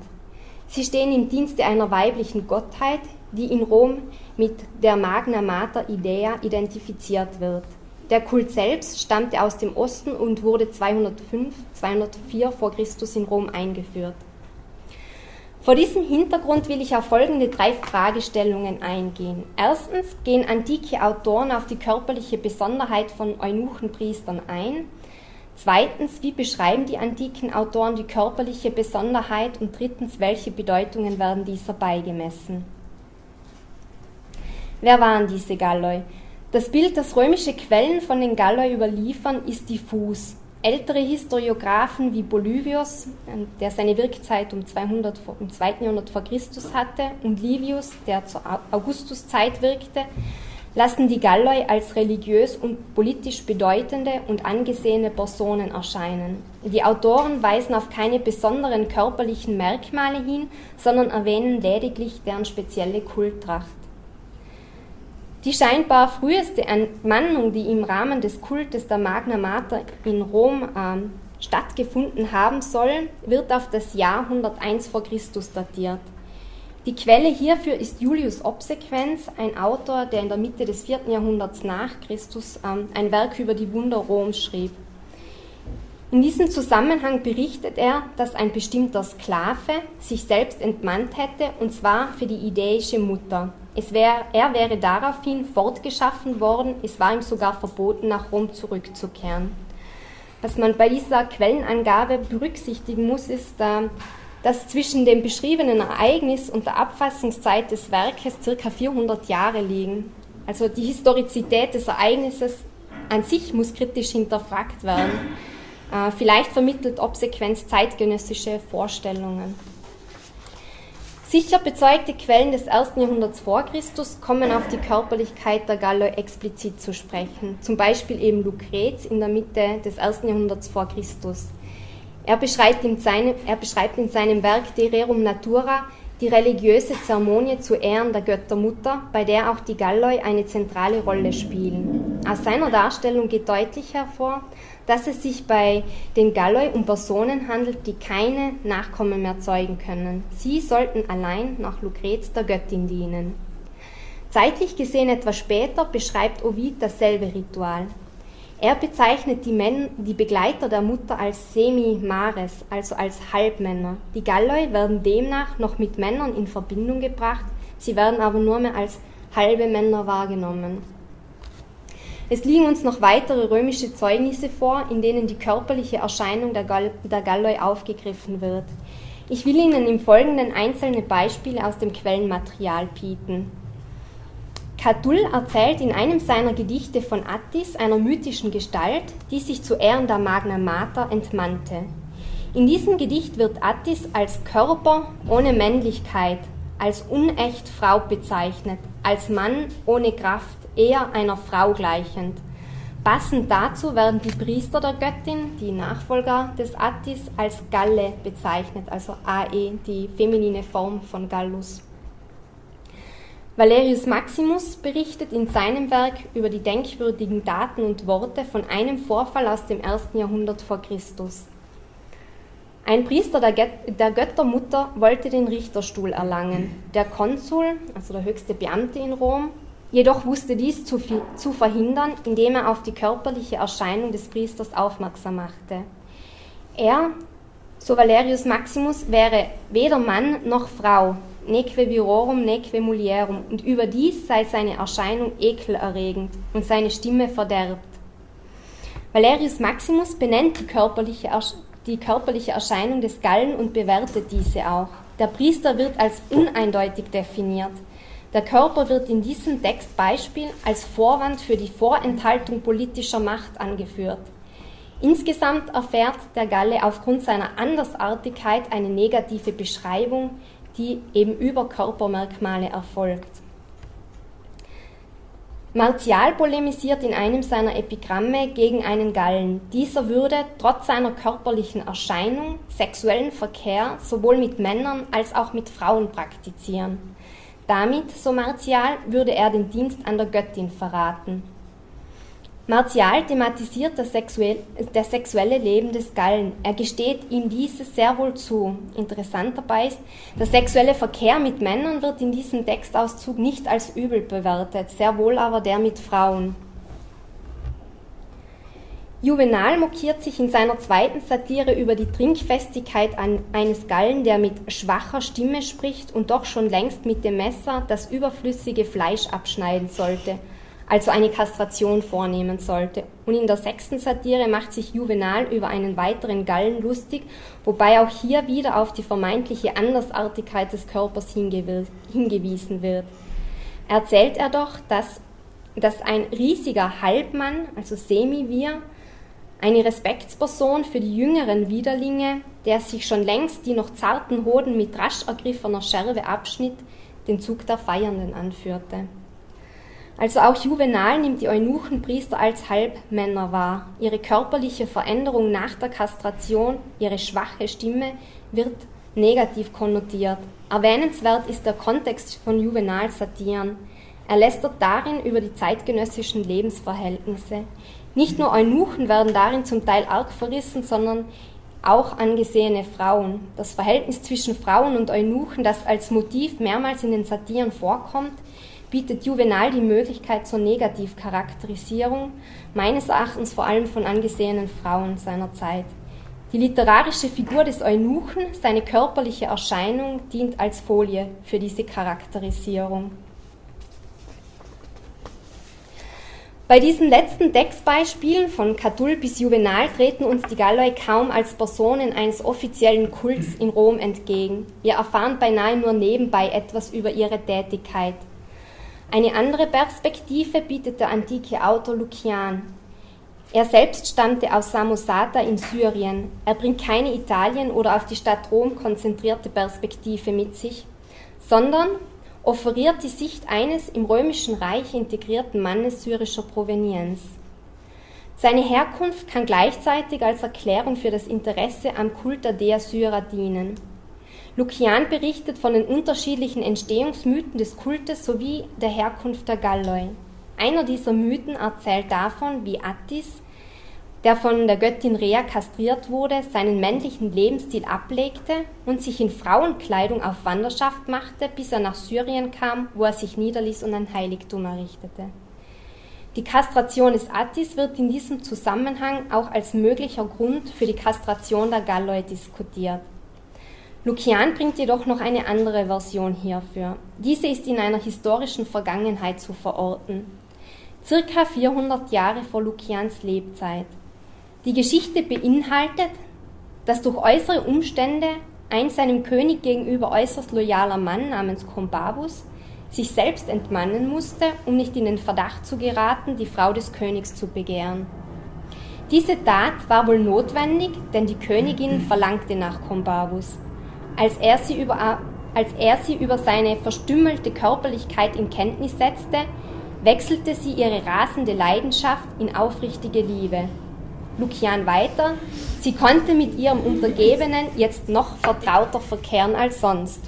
Sie stehen im Dienste einer weiblichen Gottheit, die in Rom mit der Magna Mater Idea identifiziert wird. Der Kult selbst stammte aus dem Osten und wurde 205, 204 vor Christus in Rom eingeführt. Vor diesem Hintergrund will ich auf folgende drei Fragestellungen eingehen. Erstens gehen antike Autoren auf die körperliche Besonderheit von Eunuchenpriestern ein. Zweitens, wie beschreiben die antiken Autoren die körperliche Besonderheit? Und drittens, welche Bedeutungen werden dieser beigemessen? Wer waren diese Galloi? Das Bild, das römische Quellen von den Galloi überliefern, ist diffus. Ältere Historiographen wie Polybios, der seine Wirkzeit um 200 im 2. Jahrhundert vor Christus hatte, und Livius, der zur Augustuszeit wirkte, lassen die Galloi als religiös und politisch bedeutende und angesehene Personen erscheinen. Die Autoren weisen auf keine besonderen körperlichen Merkmale hin, sondern erwähnen lediglich deren spezielle Kulttracht. Die scheinbar früheste Entmannung, die im Rahmen des Kultes der Magna Mater in Rom äh, stattgefunden haben soll, wird auf das Jahr 101 vor Christus datiert. Die Quelle hierfür ist Julius Obsequens, ein Autor, der in der Mitte des 4. Jahrhunderts nach Christus ähm, ein Werk über die Wunder Roms schrieb. In diesem Zusammenhang berichtet er, dass ein bestimmter Sklave sich selbst entmannt hätte, und zwar für die idäische Mutter. Wär, er wäre daraufhin fortgeschaffen worden, es war ihm sogar verboten, nach Rom zurückzukehren. Was man bei dieser Quellenangabe berücksichtigen muss, ist, äh, dass zwischen dem beschriebenen Ereignis und der Abfassungszeit des Werkes circa 400 Jahre liegen. Also die Historizität des Ereignisses an sich muss kritisch hinterfragt werden. Äh, vielleicht vermittelt Obsequenz zeitgenössische Vorstellungen. Sicher bezeugte Quellen des ersten Jahrhunderts vor Christus kommen auf die Körperlichkeit der Galloi explizit zu sprechen, zum Beispiel eben Lucrez in der Mitte des ersten Jahrhunderts vor Christus. Er beschreibt in seinem, er beschreibt in seinem Werk De Rerum Natura die religiöse Zeremonie zu Ehren der Göttermutter, bei der auch die Galloi eine zentrale Rolle spielen. Aus seiner Darstellung geht deutlich hervor, dass es sich bei den Galloi um Personen handelt, die keine Nachkommen mehr zeugen können. Sie sollten allein nach Lucrez der Göttin dienen. Zeitlich gesehen etwas später beschreibt Ovid dasselbe Ritual. Er bezeichnet die, Men die Begleiter der Mutter als Semi-Mares, also als Halbmänner. Die Galloi werden demnach noch mit Männern in Verbindung gebracht, sie werden aber nur mehr als halbe Männer wahrgenommen. Es liegen uns noch weitere römische Zeugnisse vor, in denen die körperliche Erscheinung der, Gall der Galloi aufgegriffen wird. Ich will Ihnen im Folgenden einzelne Beispiele aus dem Quellenmaterial bieten. Catull erzählt in einem seiner Gedichte von Attis, einer mythischen Gestalt, die sich zu Ehren der Magna Mater entmannte. In diesem Gedicht wird Attis als Körper ohne Männlichkeit, als unecht Frau bezeichnet, als Mann ohne Kraft, eher einer Frau gleichend. Passend dazu werden die Priester der Göttin, die Nachfolger des Attis, als Galle bezeichnet, also Ae, die feminine Form von Gallus. Valerius Maximus berichtet in seinem Werk über die denkwürdigen Daten und Worte von einem Vorfall aus dem ersten Jahrhundert vor Christus. Ein Priester der, Göttermutter wollte den Richterstuhl erlangen. Der Konsul, also der höchste Beamte in Rom, Jedoch wusste dies zu, zu verhindern, indem er auf die körperliche Erscheinung des Priesters aufmerksam machte. Er, so Valerius Maximus, wäre weder Mann noch Frau, neque virorum, neque mulierum, und überdies sei seine Erscheinung ekelerregend und seine Stimme verderbt. Valerius Maximus benennt die körperliche, die körperliche Erscheinung des Gallen und bewertet diese auch. Der Priester wird als uneindeutig definiert. Der Körper wird in diesem Textbeispiel als Vorwand für die Vorenthaltung politischer Macht angeführt. Insgesamt erfährt der Galle aufgrund seiner Andersartigkeit eine negative Beschreibung, die eben über Körpermerkmale erfolgt. Martial polemisiert in einem seiner Epigramme gegen einen Gallen. Dieser würde trotz seiner körperlichen Erscheinung sexuellen Verkehr sowohl mit Männern als auch mit Frauen praktizieren. Damit, so Martial, würde er den Dienst an der Göttin verraten. Martial thematisiert das, sexuell, das sexuelle Leben des Gallen. Er gesteht ihm dieses sehr wohl zu. Interessant dabei ist, der sexuelle Verkehr mit Männern wird in diesem Textauszug nicht als übel bewertet, sehr wohl aber der mit Frauen. Juvenal mokiert sich in seiner zweiten Satire über die Trinkfestigkeit eines Gallen, der mit schwacher Stimme spricht und doch schon längst mit dem Messer das überflüssige Fleisch abschneiden sollte, also eine Kastration vornehmen sollte. Und in der sechsten Satire macht sich Juvenal über einen weiteren Gallen lustig, wobei auch hier wieder auf die vermeintliche Andersartigkeit des Körpers hingewiesen wird. Erzählt er doch, dass, dass ein riesiger Halbmann, also Semivir, eine Respektsperson für die jüngeren Widerlinge, der sich schon längst die noch zarten Hoden mit rasch ergriffener Scherbe abschnitt, den Zug der Feiernden anführte. Also auch Juvenal nimmt die Eunuchenpriester als Halbmänner wahr. Ihre körperliche Veränderung nach der Kastration, ihre schwache Stimme wird negativ konnotiert. Erwähnenswert ist der Kontext von Juvenals Satiren. Er lästert darin über die zeitgenössischen Lebensverhältnisse. Nicht nur Eunuchen werden darin zum Teil arg verrissen, sondern auch angesehene Frauen. Das Verhältnis zwischen Frauen und Eunuchen, das als Motiv mehrmals in den Satiren vorkommt, bietet Juvenal die Möglichkeit zur Negativcharakterisierung, meines Erachtens vor allem von angesehenen Frauen seiner Zeit. Die literarische Figur des Eunuchen, seine körperliche Erscheinung, dient als Folie für diese Charakterisierung. Bei diesen letzten Textbeispielen von Catull bis Juvenal treten uns die Galloi kaum als Personen eines offiziellen Kults in Rom entgegen. Wir erfahren beinahe nur nebenbei etwas über ihre Tätigkeit. Eine andere Perspektive bietet der antike Autor Lukian. Er selbst stammte aus Samosata in Syrien. Er bringt keine Italien oder auf die Stadt Rom konzentrierte Perspektive mit sich, sondern offeriert die Sicht eines im römischen Reich integrierten Mannes syrischer Provenienz. Seine Herkunft kann gleichzeitig als Erklärung für das Interesse am Kult der Dea Syra dienen. Lukian berichtet von den unterschiedlichen Entstehungsmythen des Kultes sowie der Herkunft der Galloi. Einer dieser Mythen erzählt davon, wie Attis, der von der Göttin Rea kastriert wurde, seinen männlichen Lebensstil ablegte und sich in Frauenkleidung auf Wanderschaft machte, bis er nach Syrien kam, wo er sich niederließ und ein Heiligtum errichtete. Die Kastration des Attis wird in diesem Zusammenhang auch als möglicher Grund für die Kastration der Galloi diskutiert. Lukian bringt jedoch noch eine andere Version hierfür. Diese ist in einer historischen Vergangenheit zu verorten. Circa 400 Jahre vor Lukians Lebzeit. Die Geschichte beinhaltet, dass durch äußere Umstände ein seinem König gegenüber äußerst loyaler Mann namens Kombabus sich selbst entmannen musste, um nicht in den Verdacht zu geraten, die Frau des Königs zu begehren. Diese Tat war wohl notwendig, denn die Königin verlangte nach Kombabus. Als er sie über, als er sie über seine verstümmelte Körperlichkeit in Kenntnis setzte, wechselte sie ihre rasende Leidenschaft in aufrichtige Liebe. Lukian weiter, sie konnte mit ihrem Untergebenen jetzt noch vertrauter verkehren als sonst.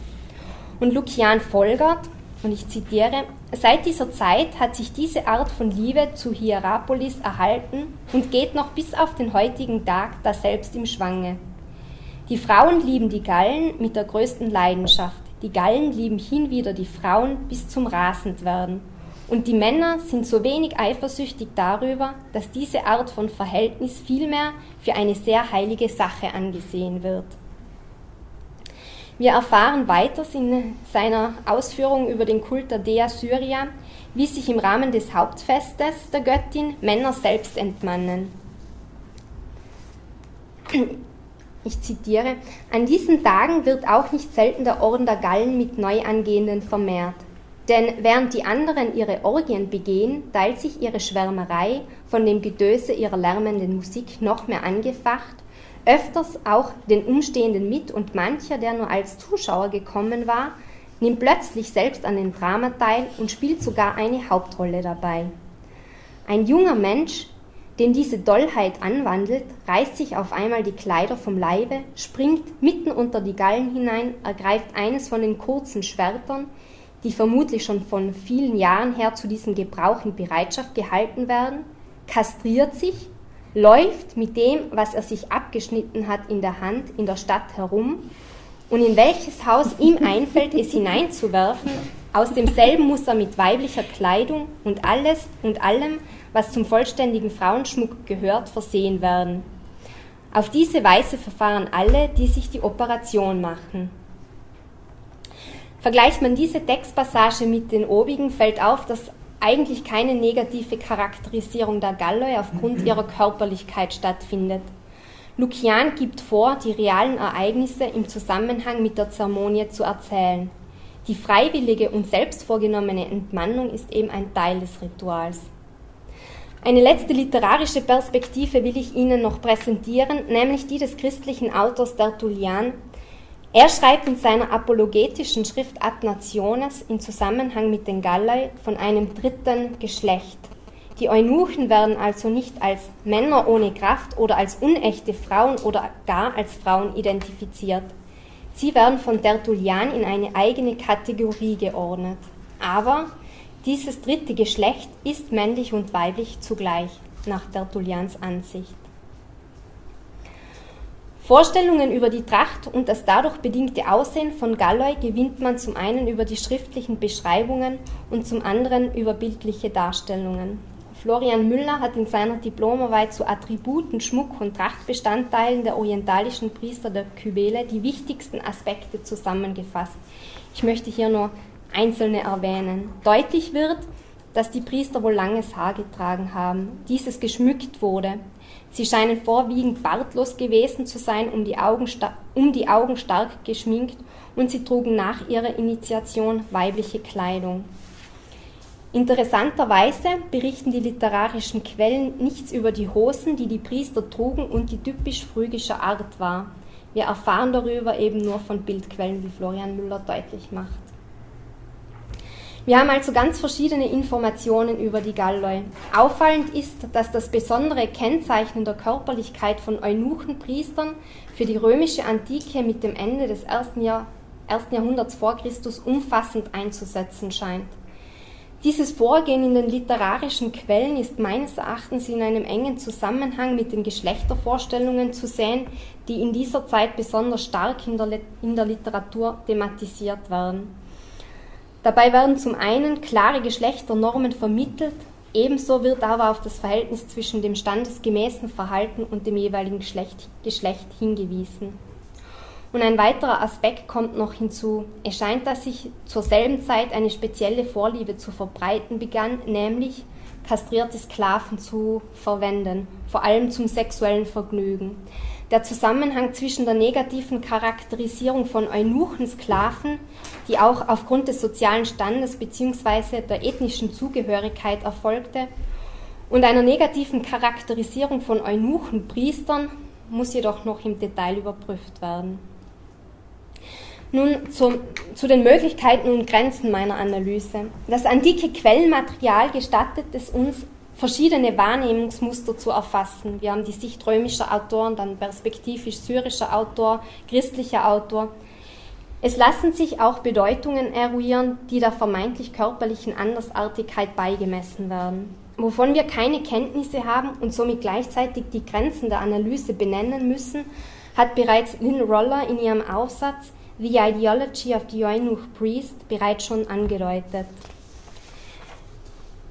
Und Lukian folgert, und ich zitiere, seit dieser Zeit hat sich diese Art von Liebe zu Hierapolis erhalten und geht noch bis auf den heutigen Tag daselbst im Schwange. Die Frauen lieben die Gallen mit der größten Leidenschaft. Die Gallen lieben hinwieder die Frauen bis zum Rasendwerden. Und die Männer sind so wenig eifersüchtig darüber, dass diese Art von Verhältnis vielmehr für eine sehr heilige Sache angesehen wird. Wir erfahren weiters in seiner Ausführung über den Kult der Dea Syria, wie sich im Rahmen des Hauptfestes der Göttin Männer selbst entmannen. Ich zitiere, an diesen Tagen wird auch nicht selten der Orden der Gallen mit Neuangehenden vermehrt. Denn während die anderen ihre Orgien begehen, teilt sich ihre Schwärmerei von dem Gedöse ihrer lärmenden Musik noch mehr angefacht, öfters auch den Umstehenden mit und mancher, der nur als Zuschauer gekommen war, nimmt plötzlich selbst an den Drama teil und spielt sogar eine Hauptrolle dabei. Ein junger Mensch den diese Dollheit anwandelt, reißt sich auf einmal die Kleider vom Leibe, springt mitten unter die Gallen hinein, ergreift eines von den kurzen Schwertern, die vermutlich schon von vielen Jahren her zu diesem Gebrauch in Bereitschaft gehalten werden, kastriert sich, läuft mit dem, was er sich abgeschnitten hat, in der Hand in der Stadt herum, und in welches Haus ihm einfällt, es hineinzuwerfen, aus demselben muss er mit weiblicher Kleidung und alles und allem, was zum vollständigen Frauenschmuck gehört, versehen werden. Auf diese Weise verfahren alle, die sich die Operation machen. Vergleicht man diese Textpassage mit den obigen, fällt auf, dass eigentlich keine negative Charakterisierung der Galloi aufgrund ihrer Körperlichkeit stattfindet. Lukian gibt vor, die realen Ereignisse im Zusammenhang mit der Zeremonie zu erzählen. Die freiwillige und selbst vorgenommene Entmannung ist eben ein Teil des Rituals. Eine letzte literarische Perspektive will ich Ihnen noch präsentieren, nämlich die des christlichen Autors Tertullian. Er schreibt in seiner apologetischen Schrift Ad Nationes in Zusammenhang mit den Gallei von einem dritten Geschlecht. Die Eunuchen werden also nicht als Männer ohne Kraft oder als unechte Frauen oder gar als Frauen identifiziert. Sie werden von Tertullian in eine eigene Kategorie geordnet. Aber dieses dritte Geschlecht ist männlich und weiblich zugleich, nach Tertullians Ansicht. Vorstellungen über die Tracht und das dadurch bedingte Aussehen von Galloi gewinnt man zum einen über die schriftlichen Beschreibungen und zum anderen über bildliche Darstellungen. Florian Müller hat in seiner Diplomarbeit zu Attributen, Schmuck und Trachtbestandteilen der orientalischen Priester der Kybele die wichtigsten Aspekte zusammengefasst. Ich möchte hier nur einzelne erwähnen. Deutlich wird, dass die Priester wohl langes Haar getragen haben, dieses geschmückt wurde. Sie scheinen vorwiegend bartlos gewesen zu sein, um die, Augen, um die Augen stark geschminkt und sie trugen nach ihrer Initiation weibliche Kleidung. Interessanterweise berichten die literarischen Quellen nichts über die Hosen, die die Priester trugen und die typisch phrygischer Art war. Wir erfahren darüber eben nur von Bildquellen, wie Florian Müller deutlich macht. Wir haben also ganz verschiedene Informationen über die Galloi. Auffallend ist, dass das besondere Kennzeichen der Körperlichkeit von Eunuchenpriestern für die römische Antike mit dem Ende des ersten, Jahr, ersten Jahrhunderts vor Christus umfassend einzusetzen scheint. Dieses Vorgehen in den literarischen Quellen ist meines Erachtens in einem engen Zusammenhang mit den Geschlechtervorstellungen zu sehen, die in dieser Zeit besonders stark in der, in der Literatur thematisiert werden. Dabei werden zum einen klare Geschlechternormen vermittelt, ebenso wird aber auf das Verhältnis zwischen dem standesgemäßen Verhalten und dem jeweiligen Geschlecht, Geschlecht hingewiesen. Und ein weiterer Aspekt kommt noch hinzu. Es scheint, dass sich zur selben Zeit eine spezielle Vorliebe zu verbreiten begann, nämlich kastrierte Sklaven zu verwenden, vor allem zum sexuellen Vergnügen. Der Zusammenhang zwischen der negativen Charakterisierung von Eunuchensklaven, die auch aufgrund des sozialen Standes bzw. der ethnischen Zugehörigkeit erfolgte, und einer negativen Charakterisierung von Eunuchenpriestern muss jedoch noch im Detail überprüft werden. Nun zum, zu den Möglichkeiten und Grenzen meiner Analyse. Das antike Quellenmaterial gestattet es uns, verschiedene Wahrnehmungsmuster zu erfassen. Wir haben die Sicht römischer Autoren, dann perspektivisch syrischer Autor, christlicher Autor. Es lassen sich auch Bedeutungen eruieren, die der vermeintlich körperlichen Andersartigkeit beigemessen werden. Wovon wir keine Kenntnisse haben und somit gleichzeitig die Grenzen der Analyse benennen müssen, hat bereits Lynn Roller in ihrem Aufsatz The Ideology of the Eunuch Priest bereits schon angedeutet.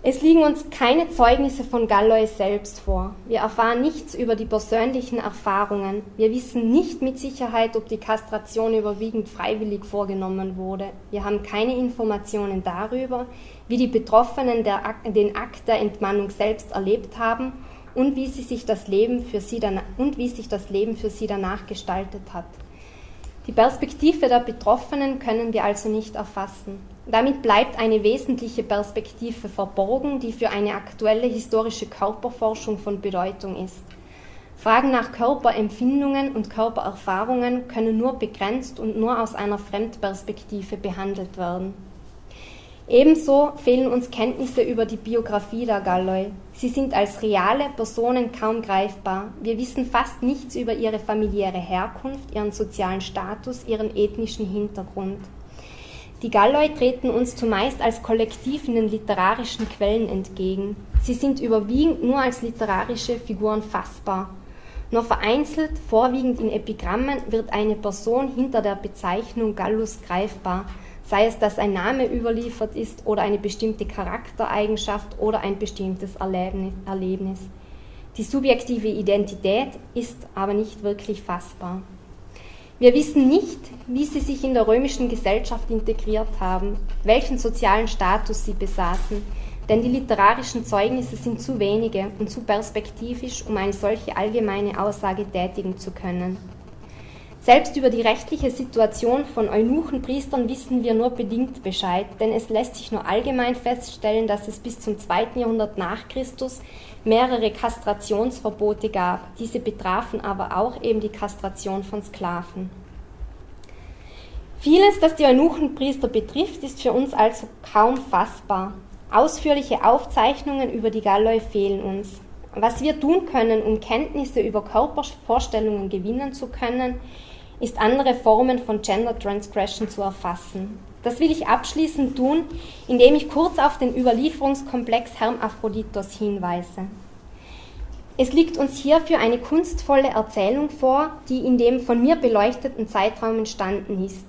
Es liegen uns keine Zeugnisse von Gallois selbst vor. Wir erfahren nichts über die persönlichen Erfahrungen. Wir wissen nicht mit Sicherheit, ob die Kastration überwiegend freiwillig vorgenommen wurde. Wir haben keine Informationen darüber, wie die Betroffenen den Akt der Entmannung selbst erlebt haben und wie, sich das Leben für sie und wie sich das Leben für sie danach gestaltet hat. Die Perspektive der Betroffenen können wir also nicht erfassen. Damit bleibt eine wesentliche Perspektive verborgen, die für eine aktuelle historische Körperforschung von Bedeutung ist. Fragen nach Körperempfindungen und Körpererfahrungen können nur begrenzt und nur aus einer Fremdperspektive behandelt werden. Ebenso fehlen uns Kenntnisse über die Biografie der Galloi. Sie sind als reale Personen kaum greifbar. Wir wissen fast nichts über ihre familiäre Herkunft, ihren sozialen Status, ihren ethnischen Hintergrund. Die Galloi treten uns zumeist als Kollektiv in den literarischen Quellen entgegen. Sie sind überwiegend nur als literarische Figuren fassbar. Nur vereinzelt, vorwiegend in Epigrammen, wird eine Person hinter der Bezeichnung Gallus greifbar, sei es, dass ein Name überliefert ist oder eine bestimmte Charaktereigenschaft oder ein bestimmtes Erlebnis. Die subjektive Identität ist aber nicht wirklich fassbar. Wir wissen nicht, wie sie sich in der römischen Gesellschaft integriert haben, welchen sozialen Status sie besaßen, denn die literarischen Zeugnisse sind zu wenige und zu perspektivisch, um eine solche allgemeine Aussage tätigen zu können. Selbst über die rechtliche Situation von Eunuchenpriestern wissen wir nur bedingt Bescheid, denn es lässt sich nur allgemein feststellen, dass es bis zum 2. Jahrhundert nach Christus mehrere Kastrationsverbote gab. Diese betrafen aber auch eben die Kastration von Sklaven. Vieles, das die Eunuchenpriester betrifft, ist für uns also kaum fassbar. Ausführliche Aufzeichnungen über die Galloi fehlen uns. Was wir tun können, um Kenntnisse über Körpervorstellungen gewinnen zu können, ist andere Formen von Gender Transgression zu erfassen. Das will ich abschließend tun, indem ich kurz auf den Überlieferungskomplex Hermaphroditos hinweise. Es liegt uns hierfür eine kunstvolle Erzählung vor, die in dem von mir beleuchteten Zeitraum entstanden ist.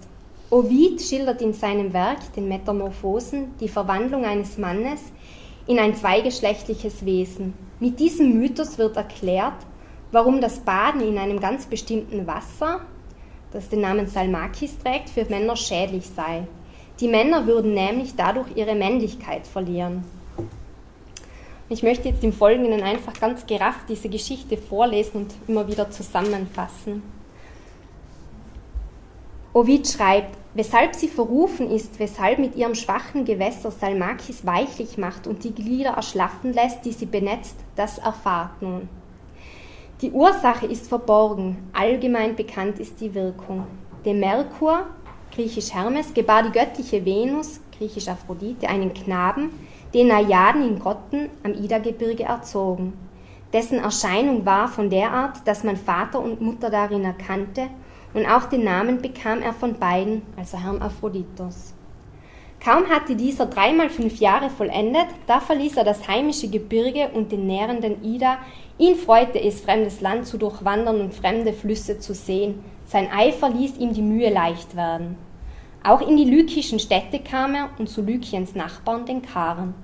Ovid schildert in seinem Werk, den Metamorphosen, die Verwandlung eines Mannes in ein zweigeschlechtliches Wesen. Mit diesem Mythos wird erklärt, warum das Baden in einem ganz bestimmten Wasser das den Namen Salmakis trägt, für Männer schädlich sei. Die Männer würden nämlich dadurch ihre Männlichkeit verlieren. Ich möchte jetzt im Folgenden einfach ganz gerafft diese Geschichte vorlesen und immer wieder zusammenfassen. Ovid schreibt, weshalb sie verrufen ist, weshalb mit ihrem schwachen Gewässer Salmakis weichlich macht und die Glieder erschlaffen lässt, die sie benetzt, das erfahrt nun. Die Ursache ist verborgen, allgemein bekannt ist die Wirkung. Der Merkur, griechisch Hermes, gebar die göttliche Venus, griechisch Aphrodite, einen Knaben, den Najaden in Grotten am Ida-Gebirge erzogen. Dessen Erscheinung war von der Art, dass man Vater und Mutter darin erkannte und auch den Namen bekam er von beiden, also Hermaphroditos. Kaum hatte dieser dreimal fünf Jahre vollendet, da verließ er das heimische Gebirge und den nährenden Ida. Ihn freute es, fremdes Land zu durchwandern und fremde Flüsse zu sehen. Sein Eifer ließ ihm die Mühe leicht werden. Auch in die lykischen Städte kam er und zu Lykiens Nachbarn, den Karen.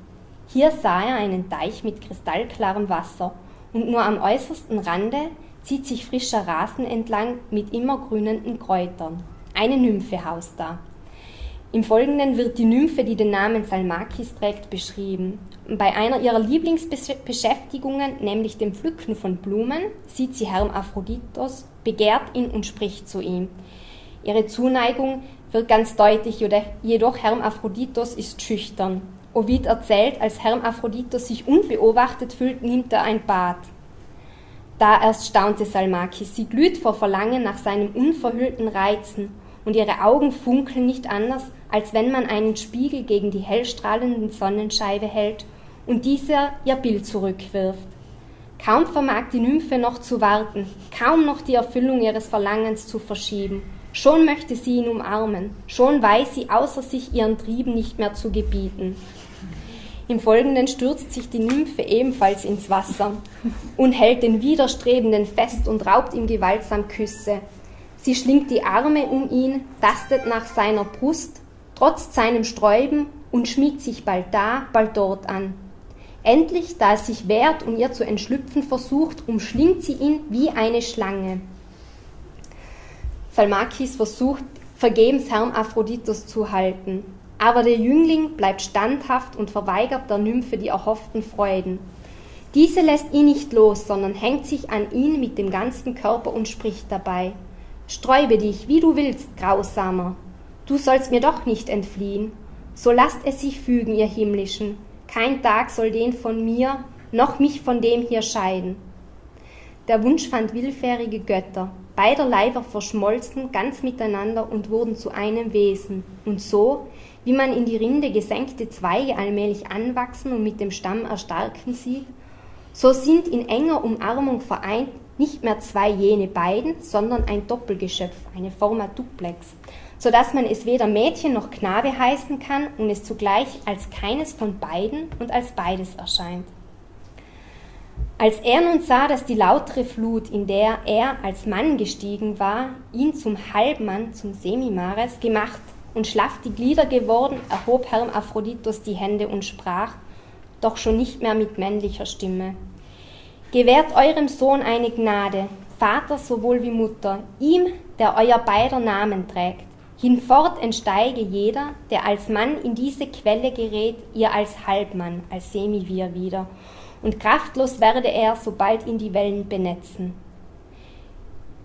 Hier sah er einen Teich mit kristallklarem Wasser und nur am äußersten Rande zieht sich frischer Rasen entlang mit immergrünenden Kräutern. Eine Nymphe haust da. Im Folgenden wird die Nymphe, die den Namen Salmakis trägt, beschrieben. Bei einer ihrer Lieblingsbeschäftigungen, nämlich dem Pflücken von Blumen, sieht sie Hermaphroditos, begehrt ihn und spricht zu ihm. Ihre Zuneigung wird ganz deutlich, jedoch Hermaphroditos ist schüchtern. Ovid erzählt, als Hermaphroditos sich unbeobachtet fühlt, nimmt er ein Bad. Da erst staunte Salmakis. Sie glüht vor Verlangen nach seinem unverhüllten Reizen und ihre Augen funkeln nicht anders, als wenn man einen Spiegel gegen die hellstrahlenden Sonnenscheibe hält und dieser ihr Bild zurückwirft. Kaum vermag die Nymphe noch zu warten, kaum noch die Erfüllung ihres Verlangens zu verschieben. Schon möchte sie ihn umarmen, schon weiß sie außer sich ihren Trieben nicht mehr zu gebieten. Im Folgenden stürzt sich die Nymphe ebenfalls ins Wasser und hält den Widerstrebenden fest und raubt ihm gewaltsam Küsse. Sie schlingt die Arme um ihn, tastet nach seiner Brust, trotzt seinem Sträuben und schmiegt sich bald da, bald dort an. Endlich, da es sich wehrt und ihr zu entschlüpfen versucht, umschlingt sie ihn wie eine Schlange. Salmakis versucht, vergebens Herrn Aphroditos zu halten. Aber der Jüngling bleibt standhaft und verweigert der Nymphe die erhofften Freuden. Diese lässt ihn nicht los, sondern hängt sich an ihn mit dem ganzen Körper und spricht dabei. Sträube dich, wie du willst, Grausamer. Du sollst mir doch nicht entfliehen. So lasst es sich fügen, ihr Himmlischen. Kein Tag soll den von mir, noch mich von dem hier scheiden. Der Wunsch fand willfährige Götter. Beider Leiber verschmolzen ganz miteinander und wurden zu einem Wesen. Und so, wie man in die Rinde gesenkte Zweige allmählich anwachsen und mit dem Stamm erstarken sieht, so sind in enger Umarmung vereint nicht mehr zwei jene beiden, sondern ein Doppelgeschöpf, eine Forma duplex, so dass man es weder Mädchen noch Knabe heißen kann und es zugleich als keines von beiden und als beides erscheint. Als er nun sah, dass die lautere Flut, in der er als Mann gestiegen war, ihn zum Halbmann, zum Semimares gemacht und schlaff die Glieder geworden, erhob Hermaphroditos die Hände und sprach, doch schon nicht mehr mit männlicher Stimme. Gewährt eurem Sohn eine Gnade, Vater sowohl wie Mutter, ihm, der euer beider Namen trägt. Hinfort entsteige jeder, der als Mann in diese Quelle gerät, ihr als Halbmann, als Semivir wieder, und kraftlos werde er, sobald ihn die Wellen benetzen.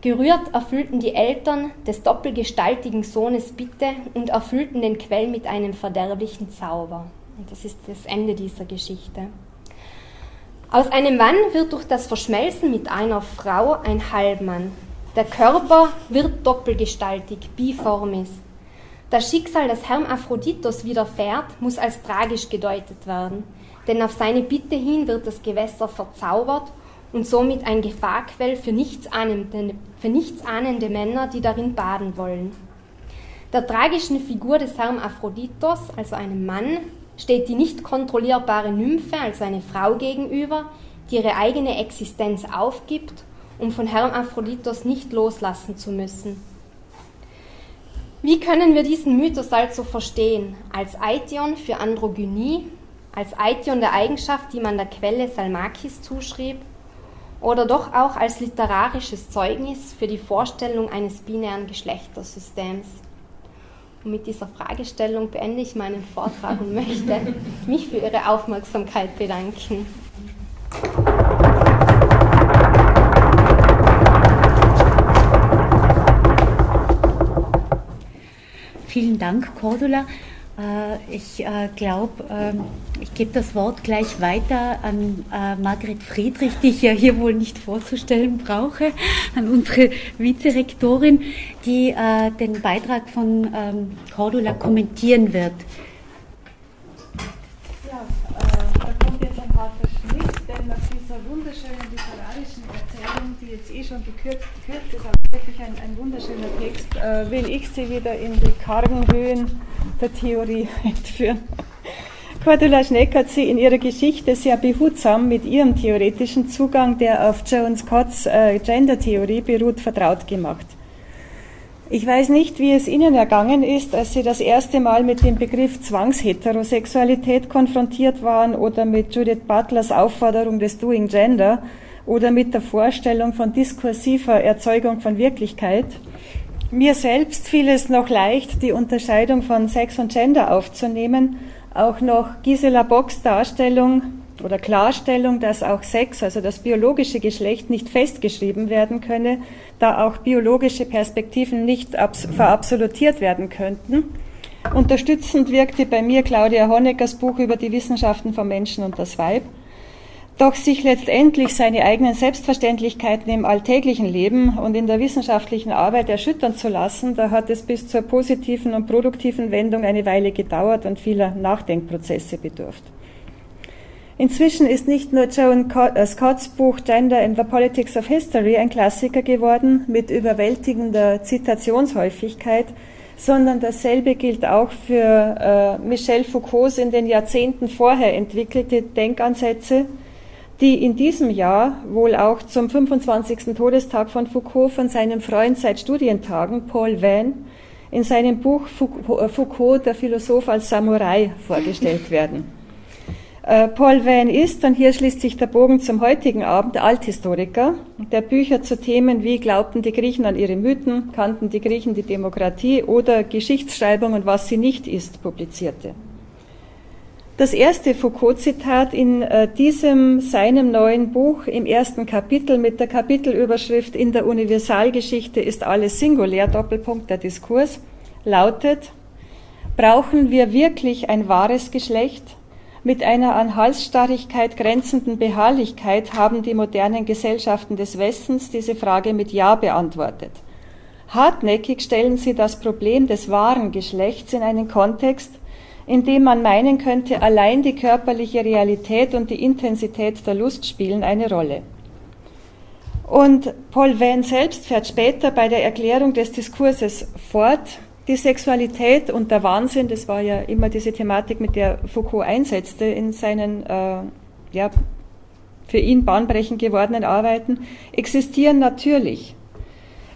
Gerührt erfüllten die Eltern des doppelgestaltigen Sohnes Bitte und erfüllten den Quell mit einem verderblichen Zauber. Und das ist das Ende dieser Geschichte. Aus einem Mann wird durch das Verschmelzen mit einer Frau ein Halbmann. Der Körper wird doppelgestaltig, biformis. Das Schicksal, das Hermaphroditos widerfährt, muss als tragisch gedeutet werden, denn auf seine Bitte hin wird das Gewässer verzaubert und somit ein Gefahrquell für nichtsahnende, für nichtsahnende Männer, die darin baden wollen. Der tragischen Figur des Herrn Aphroditos, also einem Mann, steht die nicht kontrollierbare Nymphe, also eine Frau gegenüber, die ihre eigene Existenz aufgibt, um von Herrn Aphroditos nicht loslassen zu müssen. Wie können wir diesen Mythos also verstehen? Als Aition für Androgynie, als Aition der Eigenschaft, die man der Quelle Salmakis zuschrieb, oder doch auch als literarisches Zeugnis für die Vorstellung eines binären Geschlechtersystems. Und mit dieser Fragestellung beende ich meinen Vortrag und möchte mich für Ihre Aufmerksamkeit bedanken. vielen Dank, Cordula. Äh, ich äh, glaube, ähm, ich gebe das Wort gleich weiter an äh, Margret Friedrich, die ich ja hier wohl nicht vorzustellen brauche, an unsere Vizerektorin, die den Beitrag von ähm, Cordula kommentieren wird. Ja, da kommt jetzt ein harter Schnitt, denn nach dieser wunderschönen literarischen Erzählung, die jetzt eh schon gekürzt, gekürzt ist, wirklich ein, ein wunderschöner Text, will ich sie wieder in die kargen Höhen der Theorie entführen. Cordula Schneck hat sie in ihrer Geschichte sehr behutsam mit ihrem theoretischen Zugang, der auf Joan Scotts äh, Gender-Theorie beruht, vertraut gemacht. Ich weiß nicht, wie es Ihnen ergangen ist, als Sie das erste Mal mit dem Begriff Zwangsheterosexualität konfrontiert waren oder mit Judith Butlers Aufforderung des Doing Gender oder mit der Vorstellung von diskursiver Erzeugung von Wirklichkeit. Mir selbst fiel es noch leicht, die Unterscheidung von Sex und Gender aufzunehmen, auch noch Gisela Bocks Darstellung oder Klarstellung, dass auch Sex, also das biologische Geschlecht, nicht festgeschrieben werden könne, da auch biologische Perspektiven nicht verabsolutiert werden könnten. Unterstützend wirkte bei mir Claudia Honeckers Buch über die Wissenschaften vom Menschen und das Weib. Doch sich letztendlich seine eigenen Selbstverständlichkeiten im alltäglichen Leben und in der wissenschaftlichen Arbeit erschüttern zu lassen, da hat es bis zur positiven und produktiven Wendung eine Weile gedauert und vieler Nachdenkprozesse bedurft. Inzwischen ist nicht nur Joan äh, Scotts Buch Gender in the Politics of History ein Klassiker geworden mit überwältigender Zitationshäufigkeit, sondern dasselbe gilt auch für äh, Michel Foucaults in den Jahrzehnten vorher entwickelte Denkansätze, die in diesem Jahr wohl auch zum 25. Todestag von Foucault von seinem Freund seit Studientagen, Paul Van, in seinem Buch äh, Foucault, der Philosoph als Samurai, vorgestellt werden. Äh, Paul Van ist, und hier schließt sich der Bogen zum heutigen Abend, Althistoriker, der Bücher zu Themen wie glaubten die Griechen an ihre Mythen, kannten die Griechen die Demokratie oder Geschichtsschreibung und was sie nicht ist, publizierte. Das erste Foucault-Zitat in äh, diesem seinem neuen Buch im ersten Kapitel mit der Kapitelüberschrift In der Universalgeschichte ist alles singulär, Doppelpunkt der Diskurs, lautet, brauchen wir wirklich ein wahres Geschlecht? Mit einer an Halsstarrigkeit grenzenden Beharrlichkeit haben die modernen Gesellschaften des Westens diese Frage mit Ja beantwortet. Hartnäckig stellen sie das Problem des wahren Geschlechts in einen Kontext, indem man meinen könnte, allein die körperliche Realität und die Intensität der Lust spielen eine Rolle. Und Paul Venn selbst fährt später bei der Erklärung des Diskurses fort, die Sexualität und der Wahnsinn, das war ja immer diese Thematik, mit der Foucault einsetzte in seinen äh, ja, für ihn bahnbrechend gewordenen Arbeiten, existieren natürlich.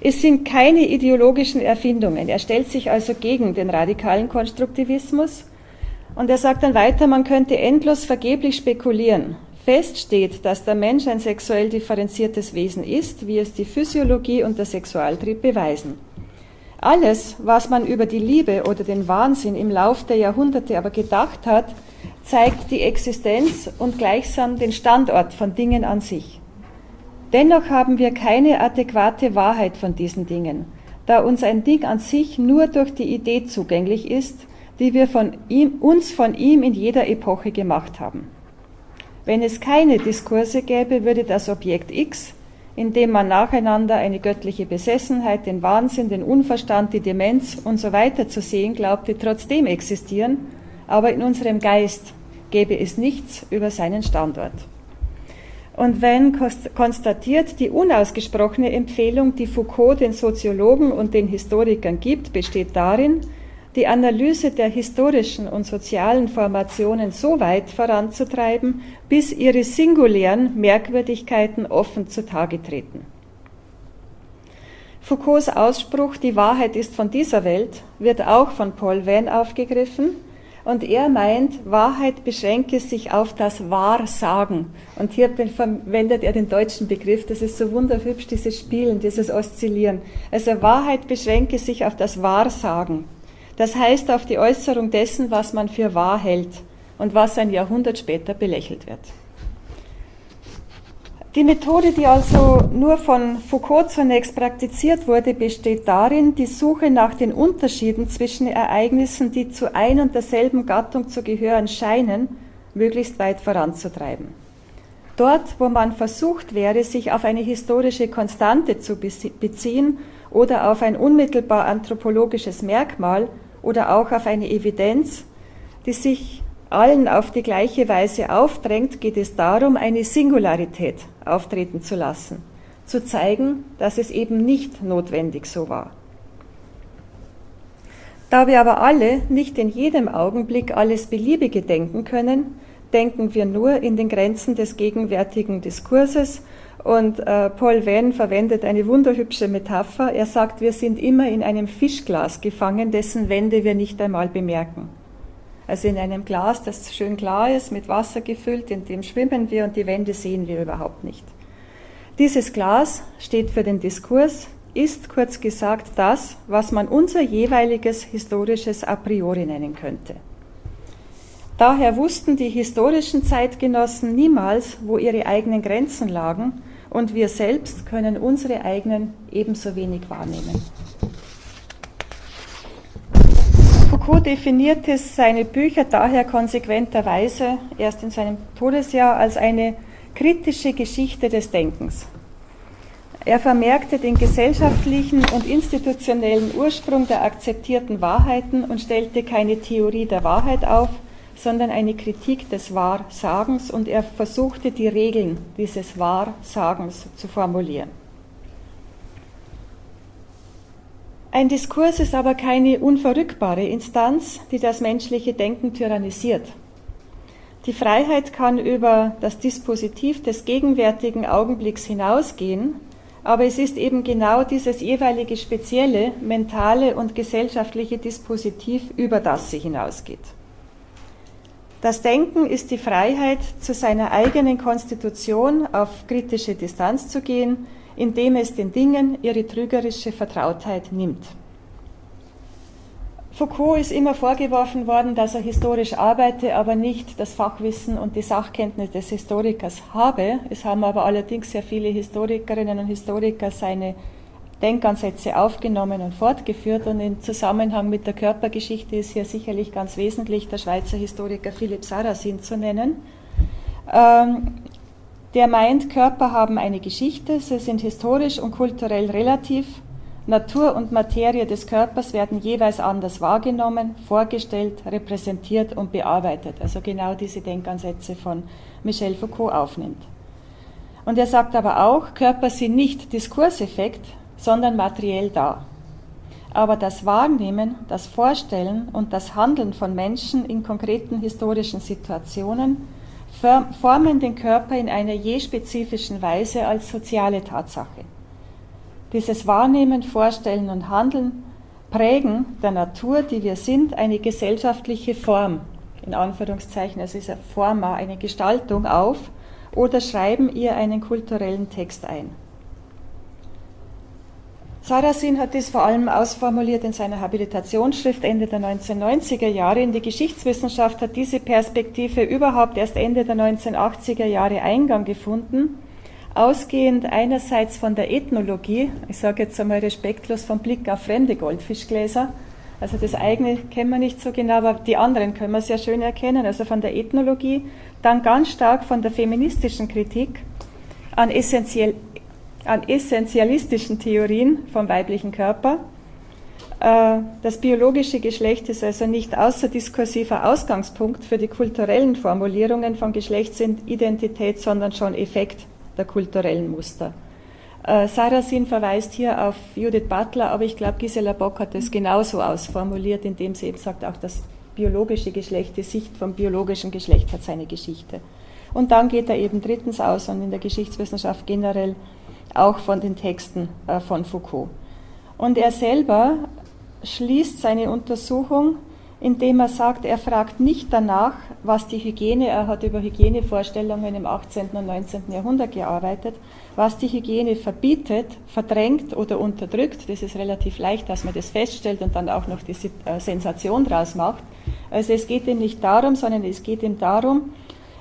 Es sind keine ideologischen Erfindungen. Er stellt sich also gegen den radikalen Konstruktivismus und er sagt dann weiter, man könnte endlos vergeblich spekulieren. Fest steht, dass der Mensch ein sexuell differenziertes Wesen ist, wie es die Physiologie und der Sexualtrieb beweisen. Alles, was man über die Liebe oder den Wahnsinn im Lauf der Jahrhunderte aber gedacht hat, zeigt die Existenz und gleichsam den Standort von Dingen an sich. Dennoch haben wir keine adäquate Wahrheit von diesen Dingen, da uns ein Ding an sich nur durch die Idee zugänglich ist, die wir von ihm, uns von ihm in jeder Epoche gemacht haben. Wenn es keine Diskurse gäbe, würde das Objekt X, in dem man nacheinander eine göttliche Besessenheit, den Wahnsinn, den Unverstand, die Demenz und so weiter zu sehen glaubte, trotzdem existieren, aber in unserem Geist gäbe es nichts über seinen Standort. Und wenn konstatiert, die unausgesprochene Empfehlung, die Foucault den Soziologen und den Historikern gibt, besteht darin, die Analyse der historischen und sozialen Formationen so weit voranzutreiben, bis ihre singulären Merkwürdigkeiten offen zutage treten. Foucaults Ausspruch Die Wahrheit ist von dieser Welt wird auch von Paul Venn aufgegriffen und er meint, Wahrheit beschränke sich auf das Wahrsagen. Und hier verwendet er den deutschen Begriff, das ist so wunderhübsch, dieses Spielen, dieses Oszillieren. Also Wahrheit beschränke sich auf das Wahrsagen. Das heißt auf die Äußerung dessen, was man für wahr hält und was ein Jahrhundert später belächelt wird. Die Methode, die also nur von Foucault zunächst praktiziert wurde, besteht darin, die Suche nach den Unterschieden zwischen Ereignissen, die zu ein und derselben Gattung zu gehören scheinen, möglichst weit voranzutreiben. Dort, wo man versucht wäre, sich auf eine historische Konstante zu beziehen oder auf ein unmittelbar anthropologisches Merkmal oder auch auf eine Evidenz, die sich allen auf die gleiche Weise aufdrängt, geht es darum, eine Singularität auftreten zu lassen, zu zeigen, dass es eben nicht notwendig so war. Da wir aber alle nicht in jedem Augenblick alles Beliebige denken können, denken wir nur in den Grenzen des gegenwärtigen Diskurses. Und äh, Paul Venn verwendet eine wunderhübsche Metapher. Er sagt, wir sind immer in einem Fischglas gefangen, dessen Wände wir nicht einmal bemerken. Also in einem Glas, das schön klar ist, mit Wasser gefüllt, in dem schwimmen wir und die Wände sehen wir überhaupt nicht. Dieses Glas steht für den Diskurs, ist kurz gesagt das, was man unser jeweiliges historisches A priori nennen könnte. Daher wussten die historischen Zeitgenossen niemals, wo ihre eigenen Grenzen lagen, und wir selbst können unsere eigenen ebenso wenig wahrnehmen. Foucault definierte seine Bücher daher konsequenterweise erst in seinem Todesjahr als eine kritische Geschichte des Denkens. Er vermerkte den gesellschaftlichen und institutionellen Ursprung der akzeptierten Wahrheiten und stellte keine Theorie der Wahrheit auf, sondern eine Kritik des Wahrsagens und er versuchte die Regeln dieses Wahrsagens zu formulieren. Ein Diskurs ist aber keine unverrückbare Instanz, die das menschliche Denken tyrannisiert. Die Freiheit kann über das Dispositiv des gegenwärtigen Augenblicks hinausgehen, aber es ist eben genau dieses jeweilige spezielle mentale und gesellschaftliche Dispositiv, über das sie hinausgeht. Das Denken ist die Freiheit, zu seiner eigenen Konstitution auf kritische Distanz zu gehen, indem es den Dingen ihre trügerische Vertrautheit nimmt. Foucault ist immer vorgeworfen worden, dass er historisch arbeite, aber nicht das Fachwissen und die Sachkenntnis des Historikers habe. Es haben aber allerdings sehr viele Historikerinnen und Historiker seine Denkansätze aufgenommen und fortgeführt. Und im Zusammenhang mit der Körpergeschichte ist hier sicherlich ganz wesentlich der Schweizer Historiker Philipp Sarrazin zu nennen. Ähm, der meint, Körper haben eine Geschichte, sie sind historisch und kulturell relativ. Natur und Materie des Körpers werden jeweils anders wahrgenommen, vorgestellt, repräsentiert und bearbeitet. Also genau diese Denkansätze von Michel Foucault aufnimmt. Und er sagt aber auch, Körper sind nicht Diskurseffekt, sondern materiell da. Aber das Wahrnehmen, das Vorstellen und das Handeln von Menschen in konkreten historischen Situationen formen den Körper in einer je spezifischen Weise als soziale Tatsache. Dieses Wahrnehmen, Vorstellen und Handeln prägen der Natur, die wir sind, eine gesellschaftliche Form, in Anführungszeichen, es ist eine Forma, eine Gestaltung auf, oder schreiben ihr einen kulturellen Text ein. Sarrazin hat dies vor allem ausformuliert in seiner Habilitationsschrift Ende der 1990er Jahre. In die Geschichtswissenschaft hat diese Perspektive überhaupt erst Ende der 1980er Jahre Eingang gefunden, ausgehend einerseits von der Ethnologie, ich sage jetzt einmal respektlos vom Blick auf fremde Goldfischgläser, also das eigene kennen wir nicht so genau, aber die anderen können wir sehr schön erkennen, also von der Ethnologie, dann ganz stark von der feministischen Kritik an essentiell an essentialistischen Theorien vom weiblichen Körper. Äh, das biologische Geschlecht ist also nicht außerdiskursiver Ausgangspunkt für die kulturellen Formulierungen von Geschlechtsidentität, sondern schon Effekt der kulturellen Muster. Äh, Sarrazin verweist hier auf Judith Butler, aber ich glaube, Gisela Bock hat es genauso ausformuliert, indem sie eben sagt, auch das biologische Geschlecht, die Sicht vom biologischen Geschlecht hat seine Geschichte. Und dann geht er eben drittens aus und in der Geschichtswissenschaft generell auch von den Texten äh, von Foucault. Und er selber schließt seine Untersuchung, indem er sagt, er fragt nicht danach, was die Hygiene, er hat über Hygienevorstellungen im 18. und 19. Jahrhundert gearbeitet, was die Hygiene verbietet, verdrängt oder unterdrückt. Das ist relativ leicht, dass man das feststellt und dann auch noch die äh, Sensation draus macht. Also es geht ihm nicht darum, sondern es geht ihm darum,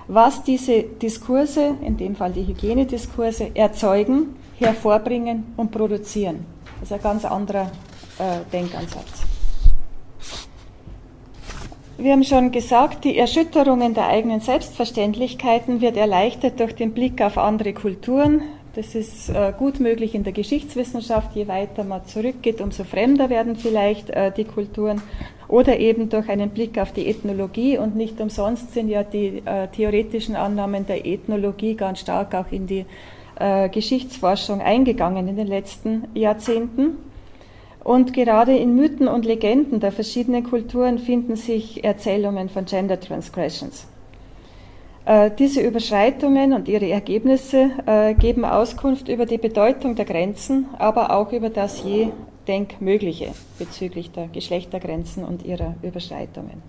was diese Diskurse, in dem Fall die Hygienediskurse, erzeugen, hervorbringen und produzieren. Das ist ein ganz anderer äh, Denkansatz. Wir haben schon gesagt, die Erschütterungen der eigenen Selbstverständlichkeiten wird erleichtert durch den Blick auf andere Kulturen. Das ist äh, gut möglich in der Geschichtswissenschaft. Je weiter man zurückgeht, umso fremder werden vielleicht äh, die Kulturen. Oder eben durch einen Blick auf die Ethnologie. Und nicht umsonst sind ja die äh, theoretischen Annahmen der Ethnologie ganz stark auch in die äh, Geschichtsforschung eingegangen in den letzten Jahrzehnten. Und gerade in Mythen und Legenden der verschiedenen Kulturen finden sich Erzählungen von Gender Transgressions. Äh, diese Überschreitungen und ihre Ergebnisse äh, geben Auskunft über die Bedeutung der Grenzen, aber auch über das je Denkmögliche bezüglich der Geschlechtergrenzen und ihrer Überschreitungen.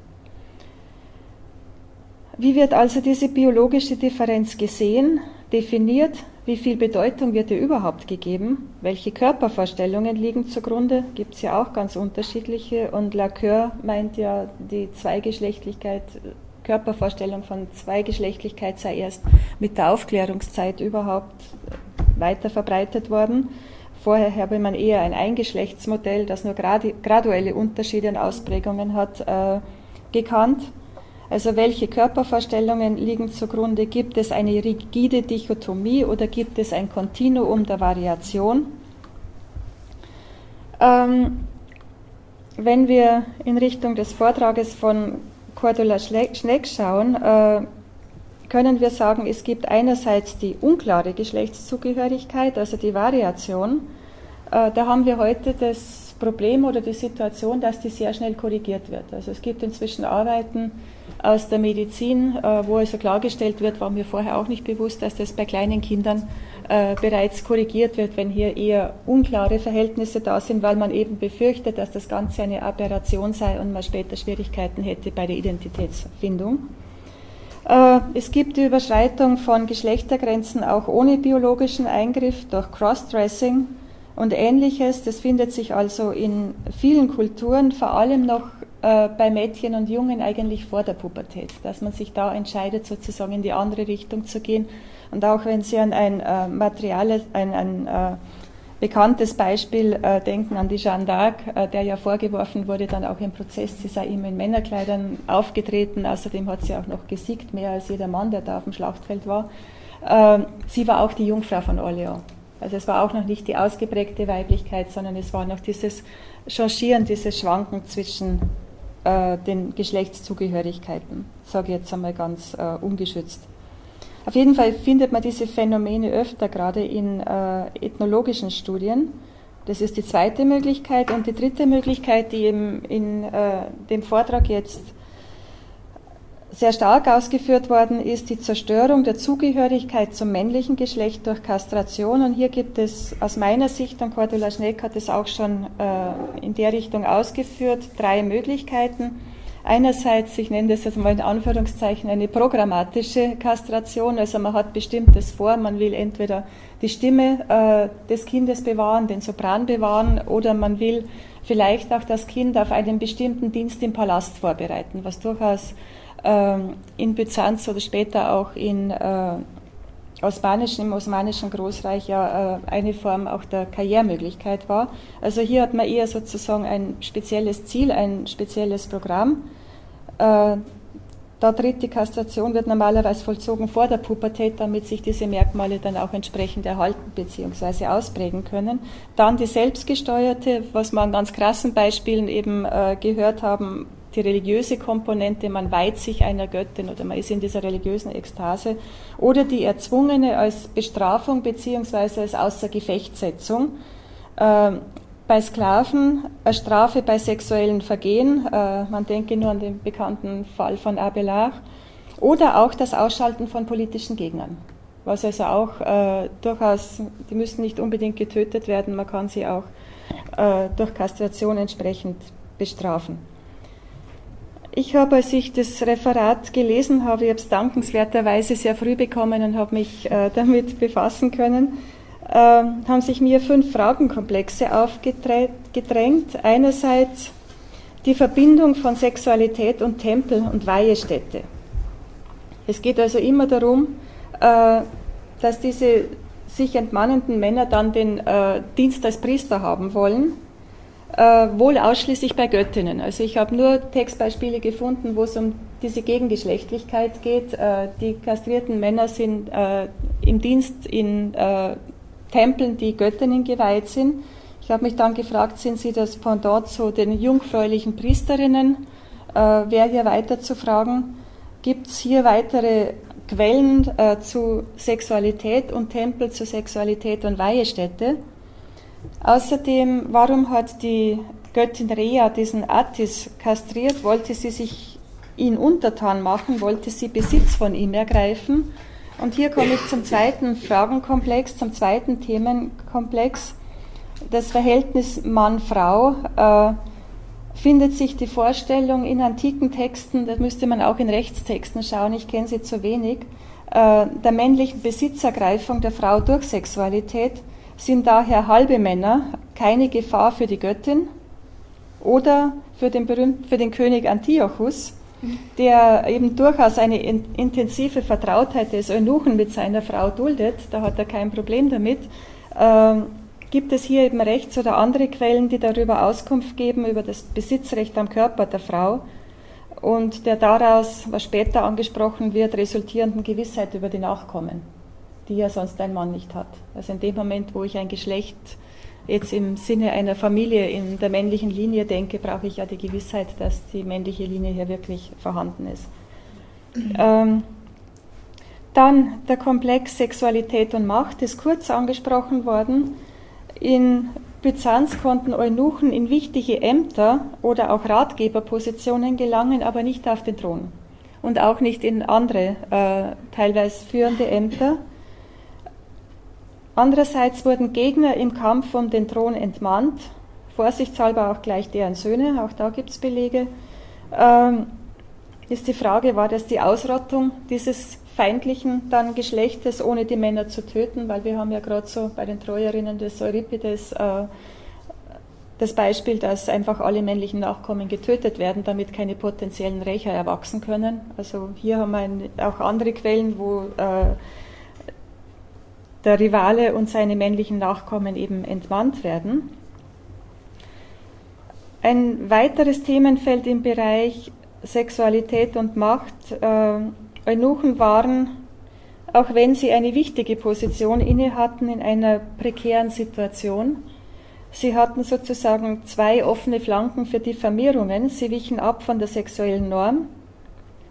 Wie wird also diese biologische Differenz gesehen, definiert, wie viel Bedeutung wird ihr überhaupt gegeben? Welche Körpervorstellungen liegen zugrunde? Gibt es ja auch ganz unterschiedliche. Und Lacoeur meint ja, die Zweigeschlechtlichkeit, Körpervorstellung von Zweigeschlechtlichkeit sei erst mit der Aufklärungszeit überhaupt weiter verbreitet worden. Vorher habe man eher ein Eingeschlechtsmodell, das nur graduelle Unterschiede und Ausprägungen hat, äh, gekannt. Also welche Körpervorstellungen liegen zugrunde? Gibt es eine rigide Dichotomie oder gibt es ein Kontinuum der Variation? Ähm, wenn wir in Richtung des Vortrages von Cordula Schneck schauen, äh, können wir sagen, es gibt einerseits die unklare Geschlechtszugehörigkeit, also die Variation. Äh, da haben wir heute das Problem oder die Situation, dass die sehr schnell korrigiert wird. Also es gibt inzwischen Arbeiten, aus der Medizin, äh, wo also klargestellt wird, war mir vorher auch nicht bewusst, dass das bei kleinen Kindern äh, bereits korrigiert wird, wenn hier eher unklare Verhältnisse da sind, weil man eben befürchtet, dass das Ganze eine Aberration sei und man später Schwierigkeiten hätte bei der Identitätsfindung. Äh, es gibt die Überschreitung von Geschlechtergrenzen auch ohne biologischen Eingriff durch Crossdressing und ähnliches. Das findet sich also in vielen Kulturen, vor allem noch äh, bei Mädchen und Jungen eigentlich vor der Pubertät, dass man sich da entscheidet, sozusagen in die andere Richtung zu gehen. Und auch wenn Sie an ein äh, Material, ein, ein äh, bekanntes Beispiel äh, denken, an die Jeanne d'Arc, äh, der ja vorgeworfen wurde, dann auch im Prozess, sie sei immer in Männerkleidern aufgetreten. Außerdem hat sie auch noch gesiegt, mehr als jeder Mann, der da auf dem Schlachtfeld war. Ähm, sie war auch die Jungfrau von Orleans. Also es war auch noch nicht die ausgeprägte Weiblichkeit, sondern es war noch dieses Changieren, dieses Schwanken zwischen äh, den Geschlechtszugehörigkeiten, sage ich jetzt einmal ganz äh, ungeschützt. Auf jeden Fall findet man diese Phänomene öfter, gerade in äh, ethnologischen Studien. Das ist die zweite Möglichkeit. Und die dritte Möglichkeit, die eben in äh, dem Vortrag jetzt sehr stark ausgeführt worden ist die Zerstörung der Zugehörigkeit zum männlichen Geschlecht durch Kastration. Und hier gibt es aus meiner Sicht, und Cordula Schneck hat es auch schon äh, in der Richtung ausgeführt, drei Möglichkeiten. Einerseits, ich nenne das jetzt mal in Anführungszeichen, eine programmatische Kastration, also man hat bestimmtes vor, man will entweder die Stimme äh, des Kindes bewahren, den Sopran bewahren, oder man will vielleicht auch das Kind auf einen bestimmten Dienst im Palast vorbereiten, was durchaus in Byzanz oder später auch in äh, Osmanischen, im Osmanischen Großreich ja äh, eine Form auch der Karrieremöglichkeit war. Also hier hat man eher sozusagen ein spezielles Ziel, ein spezielles Programm. Da tritt die Kastration, wird normalerweise vollzogen vor der Pubertät, damit sich diese Merkmale dann auch entsprechend erhalten bzw. ausprägen können. Dann die selbstgesteuerte, was wir an ganz krassen Beispielen eben äh, gehört haben, die religiöse Komponente, man weiht sich einer Göttin oder man ist in dieser religiösen Ekstase, oder die erzwungene als Bestrafung beziehungsweise als Außergefechtsetzung. Äh, bei Sklaven eine Strafe bei sexuellen Vergehen, äh, man denke nur an den bekannten Fall von Abelard, oder auch das Ausschalten von politischen Gegnern. Was also auch äh, durchaus, die müssen nicht unbedingt getötet werden, man kann sie auch äh, durch Kastration entsprechend bestrafen. Ich habe, als ich das Referat gelesen habe, ich habe es dankenswerterweise sehr früh bekommen und habe mich äh, damit befassen können, haben sich mir fünf Fragenkomplexe aufgedrängt. Einerseits die Verbindung von Sexualität und Tempel und Weihestätte. Es geht also immer darum, äh, dass diese sich entmannenden Männer dann den äh, Dienst als Priester haben wollen, äh, wohl ausschließlich bei Göttinnen. Also ich habe nur Textbeispiele gefunden, wo es um diese Gegengeschlechtlichkeit geht. Die kastrierten Männer sind im Dienst in Tempeln, die Göttinnen geweiht sind. Ich habe mich dann gefragt, sind sie das Pendant zu den jungfräulichen Priesterinnen? Wäre hier weiter zu fragen. Gibt es hier weitere Quellen äh, zu Sexualität und Tempel zu Sexualität und Weihestätte. Außerdem, warum hat die Göttin Rea diesen Attis kastriert? Wollte sie sich ihn untertan machen? Wollte sie Besitz von ihm ergreifen? Und hier komme ich zum zweiten Fragenkomplex, zum zweiten Themenkomplex. Das Verhältnis Mann-Frau. Äh, findet sich die Vorstellung in antiken Texten, da müsste man auch in Rechtstexten schauen, ich kenne sie zu wenig, äh, der männlichen Besitzergreifung der Frau durch Sexualität sind daher halbe Männer keine Gefahr für die Göttin oder für den, berühmten, für den König Antiochus, der eben durchaus eine intensive Vertrautheit des Eunuchen mit seiner Frau duldet, da hat er kein Problem damit. Ähm, gibt es hier eben Rechts- oder andere Quellen, die darüber Auskunft geben, über das Besitzrecht am Körper der Frau und der daraus, was später angesprochen wird, resultierenden Gewissheit über die Nachkommen, die ja sonst ein Mann nicht hat. Also in dem Moment, wo ich ein Geschlecht jetzt im Sinne einer Familie in der männlichen Linie denke, brauche ich ja die Gewissheit, dass die männliche Linie hier wirklich vorhanden ist. Ähm, dann der Komplex Sexualität und Macht ist kurz angesprochen worden. In Byzanz konnten Eunuchen in wichtige Ämter oder auch Ratgeberpositionen gelangen, aber nicht auf den Thron und auch nicht in andere, äh, teilweise führende Ämter. Andererseits wurden Gegner im Kampf um den Thron entmannt, vorsichtshalber auch gleich deren Söhne, auch da gibt es Belege. Ähm, ist die Frage, war das die Ausrottung dieses feindlichen dann Geschlechtes, ohne die Männer zu töten, weil wir haben ja gerade so bei den Treuerinnen des Euripides äh, das Beispiel, dass einfach alle männlichen Nachkommen getötet werden, damit keine potenziellen Rächer erwachsen können. Also hier haben wir auch andere Quellen, wo äh, der Rivale und seine männlichen Nachkommen eben entmannt werden. Ein weiteres Themenfeld im Bereich Sexualität und Macht äh, Eunuchen waren, auch wenn sie eine wichtige Position inne hatten, in einer prekären Situation. Sie hatten sozusagen zwei offene Flanken für Diffamierungen. Sie wichen ab von der sexuellen Norm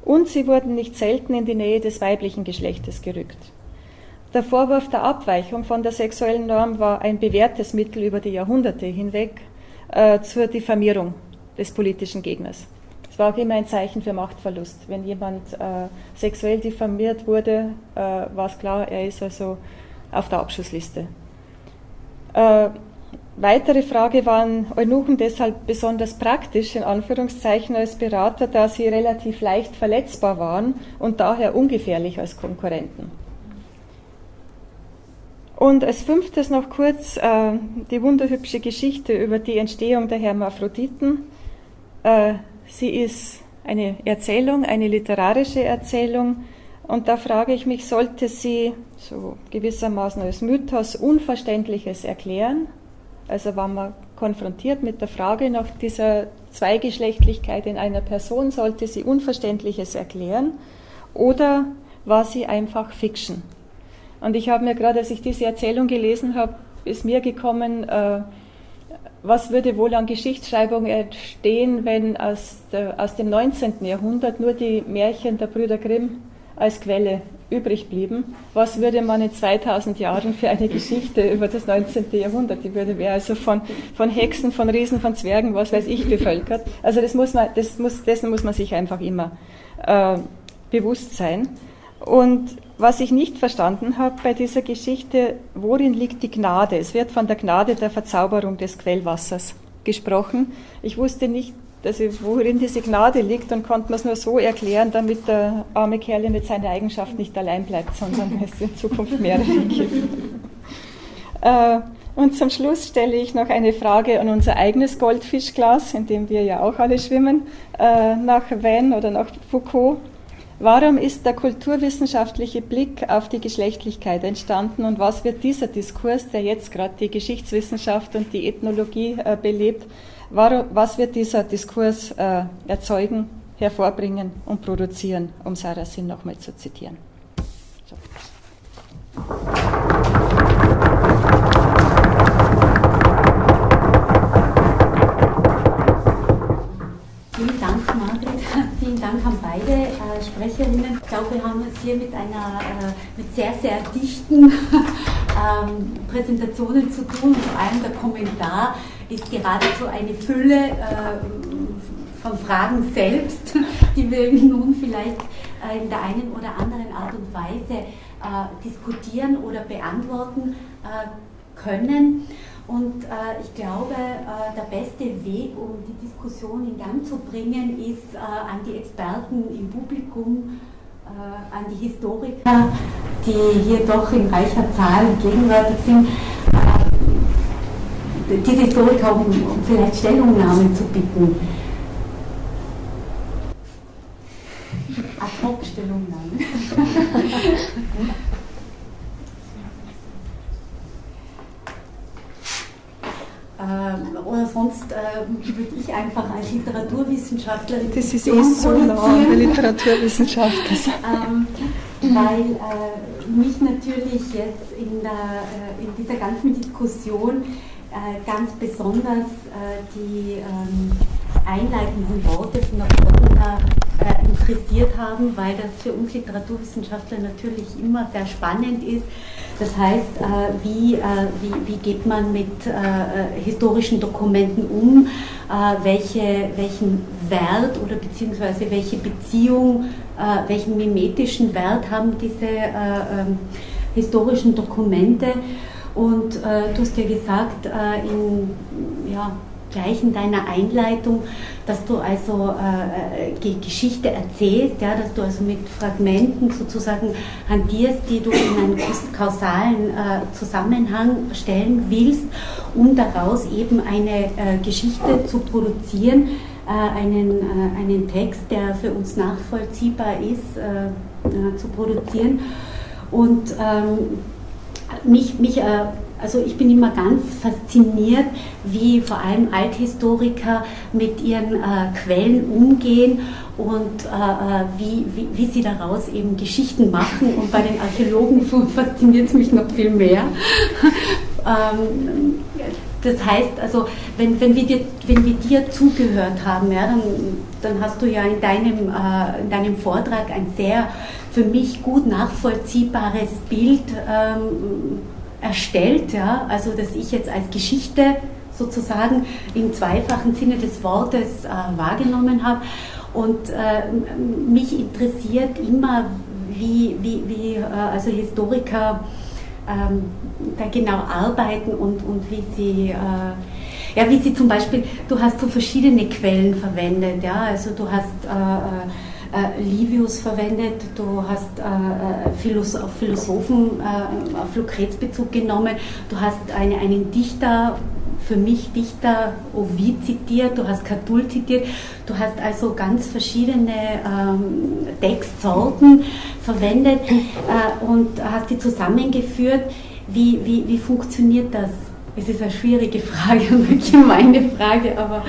und sie wurden nicht selten in die Nähe des weiblichen Geschlechtes gerückt. Der Vorwurf der Abweichung von der sexuellen Norm war ein bewährtes Mittel über die Jahrhunderte hinweg äh, zur Diffamierung des politischen Gegners. Es war auch immer ein Zeichen für Machtverlust. Wenn jemand äh, sexuell diffamiert wurde, äh, war es klar, er ist also auf der Abschussliste. Äh, weitere Frage waren Eunuchen deshalb besonders praktisch, in Anführungszeichen, als Berater, da sie relativ leicht verletzbar waren und daher ungefährlich als Konkurrenten. Und als fünftes noch kurz äh, die wunderhübsche Geschichte über die Entstehung der Hermaphroditen. Äh, Sie ist eine Erzählung, eine literarische Erzählung. Und da frage ich mich, sollte sie so gewissermaßen als Mythos Unverständliches erklären? Also war man konfrontiert mit der Frage nach dieser Zweigeschlechtlichkeit in einer Person, sollte sie Unverständliches erklären? Oder war sie einfach Fiction? Und ich habe mir gerade, als ich diese Erzählung gelesen habe, ist mir gekommen, äh, was würde wohl an Geschichtsschreibung entstehen, wenn aus, der, aus dem 19. Jahrhundert nur die Märchen der Brüder Grimm als Quelle übrig blieben? Was würde man in 2000 Jahren für eine Geschichte über das 19. Jahrhundert? Die würde wäre also von, von Hexen, von Riesen, von Zwergen, was weiß ich, bevölkert. Also das muss man, das muss, dessen muss man sich einfach immer äh, bewusst sein. Und was ich nicht verstanden habe bei dieser Geschichte, worin liegt die Gnade? Es wird von der Gnade der Verzauberung des Quellwassers gesprochen. Ich wusste nicht, also worin diese Gnade liegt und konnte man es nur so erklären, damit der arme Kerl mit seiner Eigenschaft nicht allein bleibt, sondern es in Zukunft mehrere gibt. Äh, und zum Schluss stelle ich noch eine Frage an unser eigenes Goldfischglas, in dem wir ja auch alle schwimmen, äh, nach Venn oder nach Foucault. Warum ist der kulturwissenschaftliche Blick auf die Geschlechtlichkeit entstanden und was wird dieser Diskurs, der jetzt gerade die Geschichtswissenschaft und die Ethnologie äh, belebt, warum, was wird dieser Diskurs äh, erzeugen, hervorbringen und produzieren, um Sarah Sinn nochmal zu zitieren? So. Dank an beide äh, Sprecherinnen. Ich glaube, wir haben es hier mit einer äh, mit sehr, sehr dichten ähm, Präsentationen zu tun. Vor allem der Kommentar ist geradezu eine Fülle äh, von Fragen selbst, die wir nun vielleicht äh, in der einen oder anderen Art und Weise äh, diskutieren oder beantworten äh, können. Und äh, ich glaube, äh, der beste Weg, um die Diskussion in Gang zu bringen, ist äh, an die Experten im Publikum, äh, an die Historiker, die hier doch in reicher Zahl gegenwärtig sind, äh, diese Historiker um, um vielleicht Stellungnahmen zu bitten. Ad-hoc-Stellungnahmen. Ähm, oder sonst äh, würde ich einfach als Literaturwissenschaftlerin. Das ist eh so nah der Literaturwissenschaft. ähm, weil äh, mich natürlich jetzt in, der, äh, in dieser ganzen Diskussion ganz besonders die ähm, einleitenden Worte von der interessiert haben, weil das für uns Literaturwissenschaftler natürlich immer sehr spannend ist. Das heißt, äh, wie, äh, wie, wie, geht man mit historischen Dokumenten um? welche, welchen Wert oder beziehungsweise welche Beziehung, welchen mimetischen Wert haben diese ähm, historischen Dokumente? Und du hast ja gesagt, in, ja, gleich in deiner Einleitung, dass du also äh, äh Geschichte erzählst, ja, dass du also mit Fragmenten sozusagen hantierst, die du in einen kausalen äh, Zusammenhang stellen willst, um daraus eben eine äh, Geschichte zu produzieren, äh, einen, äh, einen Text, der für uns nachvollziehbar ist, zu produzieren. Und ähm, mich, mich also ich bin immer ganz fasziniert, wie vor allem Althistoriker mit ihren äh, Quellen umgehen und äh, äh wie, wie, wie, sie daraus eben Geschichten machen. Und bei den Archäologen fasziniert es mich noch viel mehr. ähm, das heißt, also wenn, wenn, wir dir, wenn wir dir zugehört haben, ja, dann, dann hast du ja in deinem, äh, in deinem Vortrag ein sehr für mich gut nachvollziehbares Bild ähm, erstellt, ja, also dass ich jetzt als Geschichte sozusagen im zweifachen Sinne des Wortes äh, wahrgenommen habe. Und äh, mich interessiert immer, wie, wie, wie äh, also Historiker ähm, da genau arbeiten und, und wie sie äh, ja, wie sie zum Beispiel, du hast so verschiedene Quellen verwendet, ja, also du hast äh, Livius verwendet, du hast äh, äh Philosoph auf Philosophen, äh, auf Lucrez Bezug genommen, du hast eine, einen Dichter, für mich Dichter Ovid zitiert, du hast Catull zitiert, du hast also ganz verschiedene ähm, Textsorten verwendet äh, und hast die zusammengeführt. Wie, wie, wie funktioniert das? Es ist eine schwierige Frage und eine gemeine Frage, aber.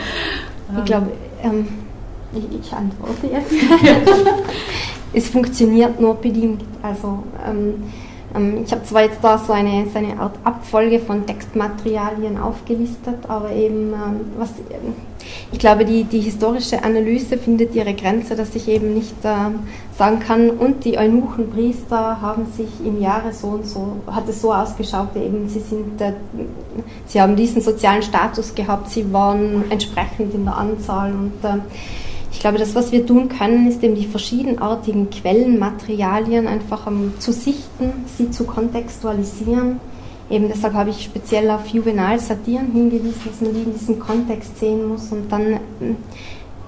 Ähm, ich glaube, ähm ich, ich antworte jetzt. es funktioniert nur bedingt. Also ähm, ähm, ich habe zwar jetzt da so eine, so eine Art Abfolge von Textmaterialien aufgelistet, aber eben ähm, was ich glaube, die, die historische Analyse findet ihre Grenze, dass ich eben nicht äh, sagen kann, und die Eunuchenpriester haben sich im Jahre so und so, hat es so ausgeschaut, eben sie sind, äh, sie haben diesen sozialen Status gehabt, sie waren entsprechend in der Anzahl und äh, ich glaube, das, was wir tun können, ist eben die verschiedenartigen Quellenmaterialien einfach um, zu sichten, sie zu kontextualisieren. Eben deshalb habe ich speziell auf Juvenal-Satiren hingewiesen, dass man die in diesem Kontext sehen muss und dann ähm,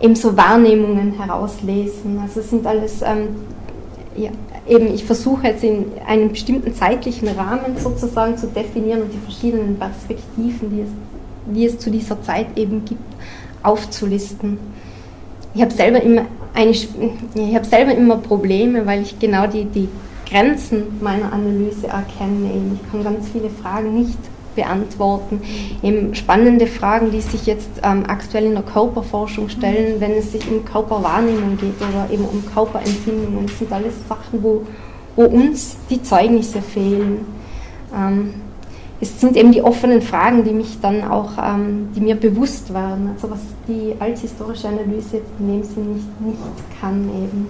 eben so Wahrnehmungen herauslesen. Also es sind alles, ähm, ja, eben ich versuche jetzt in einem bestimmten zeitlichen Rahmen sozusagen zu definieren und die verschiedenen Perspektiven, die es, die es zu dieser Zeit eben gibt, aufzulisten ich habe selber immer eine, ich habe selber immer Probleme, weil ich genau die, die Grenzen meiner Analyse erkenne. Ich kann ganz viele Fragen nicht beantworten. Eben spannende Fragen, die sich jetzt ähm, aktuell in der Körperforschung stellen, wenn es sich um Körperwahrnehmung geht oder eben um Körperempfindungen. Das sind alles Sachen, wo, wo uns die Zeugnisse fehlen. Ähm, es sind eben die offenen Fragen, die mich dann auch, ähm, die mir bewusst werden. Also was die althistorische Analyse jetzt in dem Sinn nicht, nicht kann eben.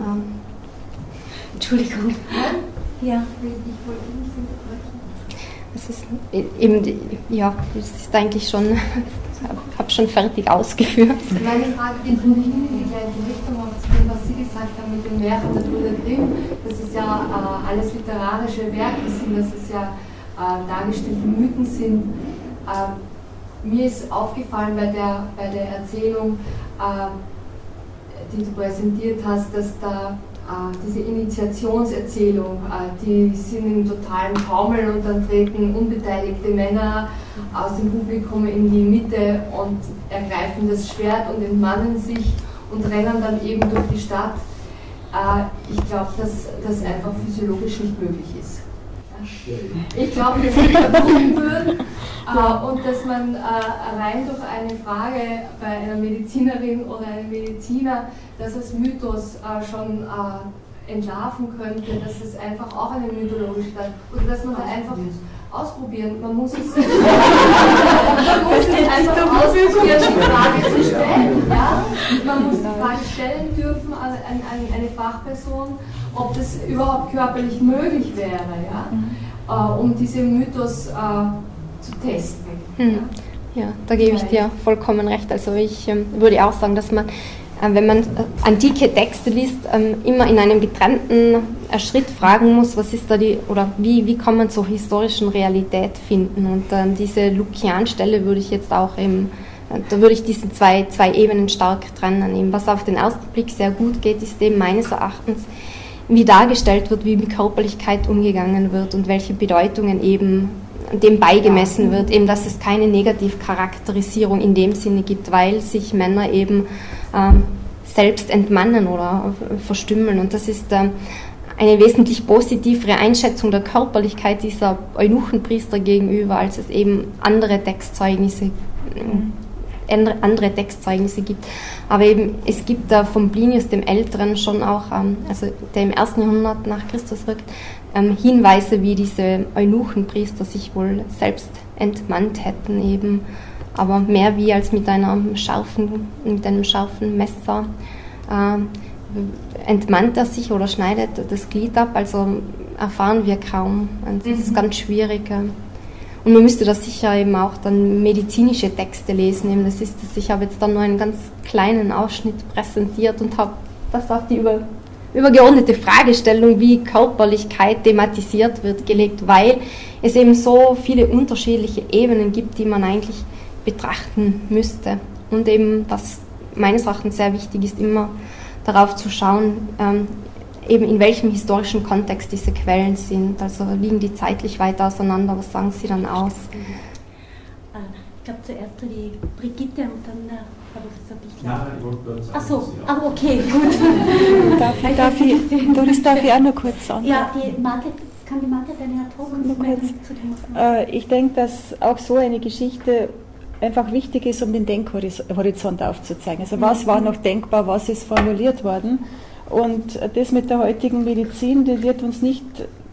Ähm, Entschuldigung. Ja, ich wollte nicht unterbrechen. Es ist eben, ja, es ist eigentlich schon, ich habe schon fertig ausgeführt. Meine Frage geht in die gleiche Richtung, aber zu dem, was Sie gesagt haben mit den Märchen der Brüder Grimm, dass es ja äh, alles literarische Werke sind, dass es ja äh, dargestellte Mythen sind. Äh, mir ist aufgefallen bei der, bei der Erzählung, äh, die du präsentiert hast, dass da äh, diese Initiationserzählung, äh, die sind im totalen Taumel und dann treten unbeteiligte Männer aus dem Publikum in die Mitte und ergreifen das Schwert und entmannen sich und rennen dann eben durch die Stadt. Äh, ich glaube, dass das einfach physiologisch nicht möglich ist. Ich glaube, dass wir verbunden würden äh, und dass man äh, rein durch eine Frage bei einer Medizinerin oder einem Mediziner das als Mythos äh, schon äh, entlarven könnte, dass es einfach auch eine mythologische Stadt oder dass man da einfach ausprobieren. Man muss es, man muss es einfach ausprobieren, die Frage zu stellen. Ja? Man muss die Frage stellen dürfen an, an, eine Fachperson, ob das überhaupt körperlich möglich wäre, ja? Äh, um diese Mythos äh, zu testen. Hm. Ja, da gebe ich dir vollkommen recht. Also ich ähm, würde auch sagen, dass man äh, wenn man äh, antike Texte liest, ähm, immer in einem getrennten äh, Schritt fragen muss, was ist da die, oder wie, wie kann man zur historischen Realität finden. Und ähm, diese Lukian-Stelle würde ich jetzt auch eben, da würde ich diese zwei, zwei Ebenen stark trennen. Eben, was auf den ersten Blick sehr gut geht, ist eben meines Erachtens, wie dargestellt wird, wie mit Körperlichkeit umgegangen wird und welche Bedeutungen eben dem beigemessen wird, eben dass es keine Negativcharakterisierung in dem Sinne gibt, weil sich Männer eben ähm, selbst entmannen oder verstümmeln. Und das ist ähm, eine wesentlich positivere Einschätzung der Körperlichkeit dieser Eunuchenpriester gegenüber, als es eben andere Textzeugnisse, äh, andere Textzeugnisse gibt. Aber eben, es gibt da von Plinius dem Älteren schon auch, ähm, also der im ersten Jahrhundert nach Christus wirkt, ähm, Hinweise, wie diese Eunuchenpriester sich wohl selbst entmannt hätten eben aber mehr wie als mit, einer scharfen, mit einem scharfen Messer äh, entmannt er sich oder schneidet das Glied ab, also erfahren wir kaum. Und das mhm. ist ganz schwierig. Und man müsste da sicher eben auch dann medizinische Texte lesen. Eben das ist das. Ich habe jetzt dann nur einen ganz kleinen Ausschnitt präsentiert und habe das auf die über, übergeordnete Fragestellung, wie Körperlichkeit thematisiert wird, gelegt, weil es eben so viele unterschiedliche Ebenen gibt, die man eigentlich betrachten müsste. Und eben, was meines Erachtens sehr wichtig ist, immer darauf zu schauen, ähm, eben in welchem historischen Kontext diese Quellen sind. Also liegen die zeitlich weit auseinander, was sagen Sie dann aus? Äh, ich glaube zuerst die Brigitte und dann der Professor Bichler. Nein, ich wollte nur sagen. Ach so, ah, okay, gut. darf, ich, darf ich, Doris, darf ich auch noch kurz sagen? Ja, die Marke, kann die Marke deine dem äh, Ich denke, dass auch so eine Geschichte einfach wichtig ist, um den Denkhorizont aufzuzeigen. Also was war noch denkbar, was ist formuliert worden. Und das mit der heutigen Medizin, die wird uns nicht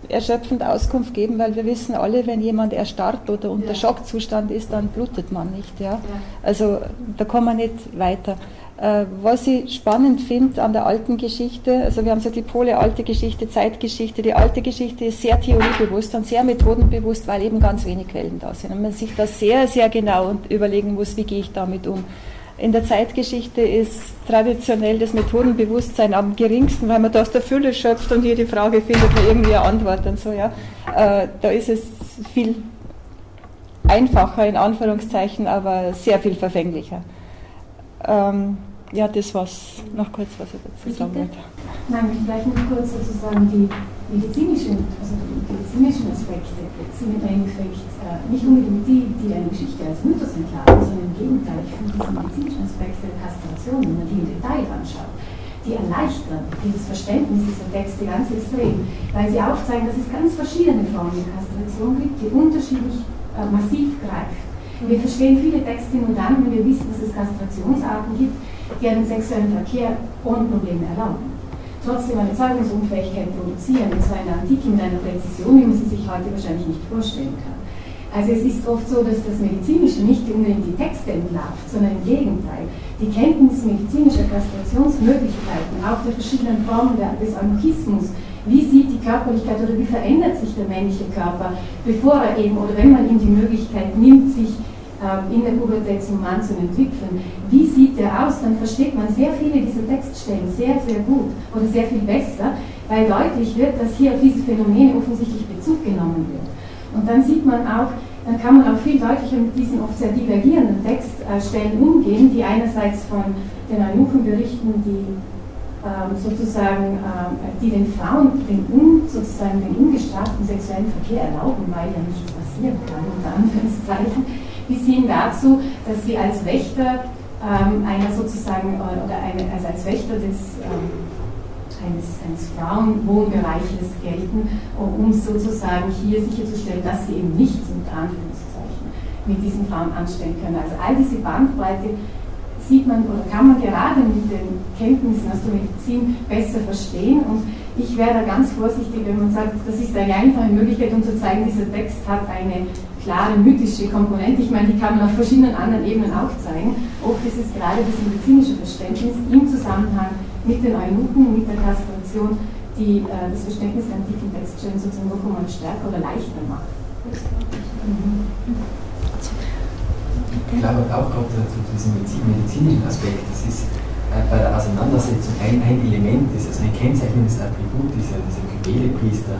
erschöpfend Auskunft geben, weil wir wissen alle, wenn jemand erstarrt oder unter ja. Schockzustand ist, dann blutet man nicht. Ja? ja. Also da kommen wir nicht weiter. Äh, was ich spannend finde an der alten Geschichte, also wir haben so die Pole alte Geschichte, Zeitgeschichte. Die alte Geschichte ist sehr theoriebewusst und sehr methodenbewusst, weil eben ganz wenig Quellen da sind und man sich das sehr, sehr genau überlegen muss, wie gehe ich damit um. In der Zeitgeschichte ist traditionell das Methodenbewusstsein am geringsten, weil man da aus der Fülle schöpft und jede Frage findet man irgendwie eine Antwort und so. Ja. Äh, da ist es viel einfacher in Anführungszeichen, aber sehr viel verfänglicher. Ähm, ja, das war's. Noch kurz, was ich dazu sagen wollte. Nein, vielleicht noch kurz sozusagen die medizinischen, also die medizinischen Aspekte sind im Endeffekt äh, nicht unbedingt die, die eine Geschichte als Mythos entlarven, sondern im Gegenteil, ich finde diese medizinischen Aspekte der Kastration, wenn man die im Detail anschaut, die erleichtern dieses Verständnis dieser Texte ganz extrem, weil sie aufzeigen, dass es ganz verschiedene Formen der Kastration gibt, die unterschiedlich äh, massiv greifen. Wir verstehen viele Texte nur dann, wenn wir wissen, dass es Kastrationsarten gibt, die einen sexuellen Verkehr ohne Probleme erlauben. Trotzdem eine Zeugungsunfähigkeit produzieren, und zwar in der Antike mit einer Präzision, wie man sie sich heute wahrscheinlich nicht vorstellen kann. Also es ist oft so, dass das Medizinische nicht unbedingt die Texte entlarvt, sondern im Gegenteil. Die Kenntnis medizinischer Kastrationsmöglichkeiten, auch der verschiedenen Formen des Anarchismus, wie sieht die Körperlichkeit oder wie verändert sich der männliche Körper, bevor er eben oder wenn man ihm die Möglichkeit nimmt, sich in der Pubertät zum Mann zu entwickeln. Wie sieht der aus? Dann versteht man sehr viele dieser Textstellen sehr, sehr gut oder sehr viel besser, weil deutlich wird, dass hier auf diese Phänomene offensichtlich Bezug genommen wird. Und dann sieht man auch, dann kann man auch viel deutlicher mit diesen oft sehr divergierenden Textstellen umgehen, die einerseits von den Eunuchen berichten, die ähm, sozusagen, ähm, die den Frauen den, un, sozusagen den ungestraften sexuellen Verkehr erlauben, weil ja nichts passieren kann, unter Anführungszeichen, bis hin dazu, dass sie als Wächter ähm, einer sozusagen, oder eine, also als Wächter des eines, eines Frauenwohnbereiches gelten, um sozusagen hier sicherzustellen, dass sie eben nichts mit Anführungszeichen mit diesen Frauen anstellen können. Also all diese Bandbreite sieht man oder kann man gerade mit den Kenntnissen aus der Medizin besser verstehen. Und ich wäre da ganz vorsichtig, wenn man sagt, das ist eine einfache Möglichkeit, um zu zeigen, dieser Text hat eine klare mythische Komponente. Ich meine, die kann man auf verschiedenen anderen Ebenen auch zeigen. Oft ist es gerade das medizinische Verständnis im Zusammenhang mit den Eunuchen, mit der Kastration, die äh, das Verständnis der antiken Textstellen sozusagen noch einmal stärker oder leichter macht. Ich glaube auch gerade zu diesem medizinischen Aspekt, das ist äh, bei der Auseinandersetzung ein, ein Element, das also ein kennzeichnendes Attribut dieser, dieser Kybele-Priester,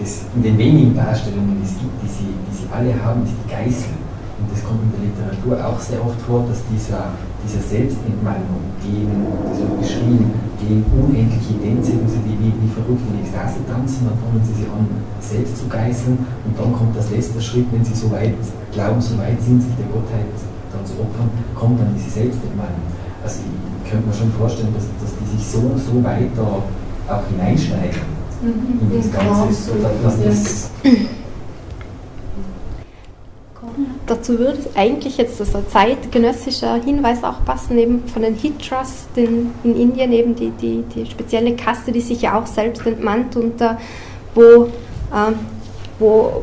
das in den wenigen Darstellungen, die es gibt, die sie, die sie alle haben, ist die Geißel. Und das kommt in der Literatur auch sehr oft vor, dass dieser dieser Selbstentmannung gegen, das wird beschrieben, gegen unendliche sie die wie, wie verrückt in Ekstase tanzen, dann fangen sie sich an, selbst zu geißeln und dann kommt das letzte Schritt, wenn sie so weit glauben, so weit sind, sich der Gottheit dann zu opfern, kommt dann diese Selbstentmannung. Also ich könnte mir schon vorstellen, dass, dass die sich so, so weit da auch hineinsteigen mhm. das Ganze, dass das. Dazu würde eigentlich jetzt das ein zeitgenössischer Hinweis auch passen, eben von den Hitras in, in Indien, eben die, die, die spezielle Kaste, die sich ja auch selbst entmannt und uh, wo, uh, wo,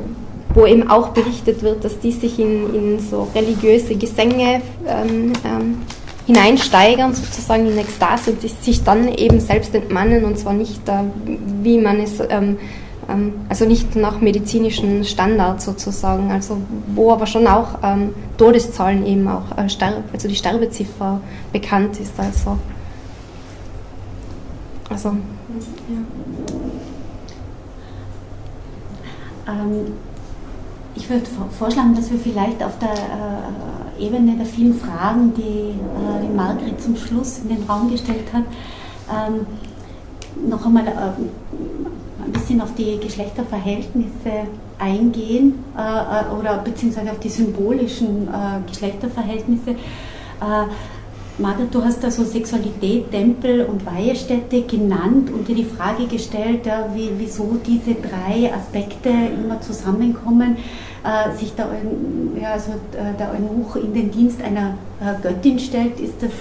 wo eben auch berichtet wird, dass die sich in, in so religiöse Gesänge ähm, ähm, hineinsteigern, sozusagen in Ekstase und sich dann eben selbst entmannen und zwar nicht, uh, wie man es ähm, ähm, also nicht nach medizinischen Standards sozusagen, also wo aber schon auch ähm, Todeszahlen eben auch, äh, also die Sterbeziffer bekannt ist. Also, also ja. Ähm, ich würde vorschlagen, dass wir vielleicht auf der äh, Ebene der vielen Fragen, die, äh, die Margret zum Schluss in den Raum gestellt hat, ähm, noch einmal äh, ein bisschen auf die Geschlechterverhältnisse eingehen äh, äh, oder beziehungsweise auf die symbolischen äh, Geschlechterverhältnisse. Margaret, du hast also Sexualität, Tempel und Weihestätte genannt und dir die Frage gestellt, ja, wie, wieso diese drei Aspekte immer zusammenkommen. Äh, sich der, ja, also, äh, der Eunuch in den Dienst einer Göttin stellt, ist das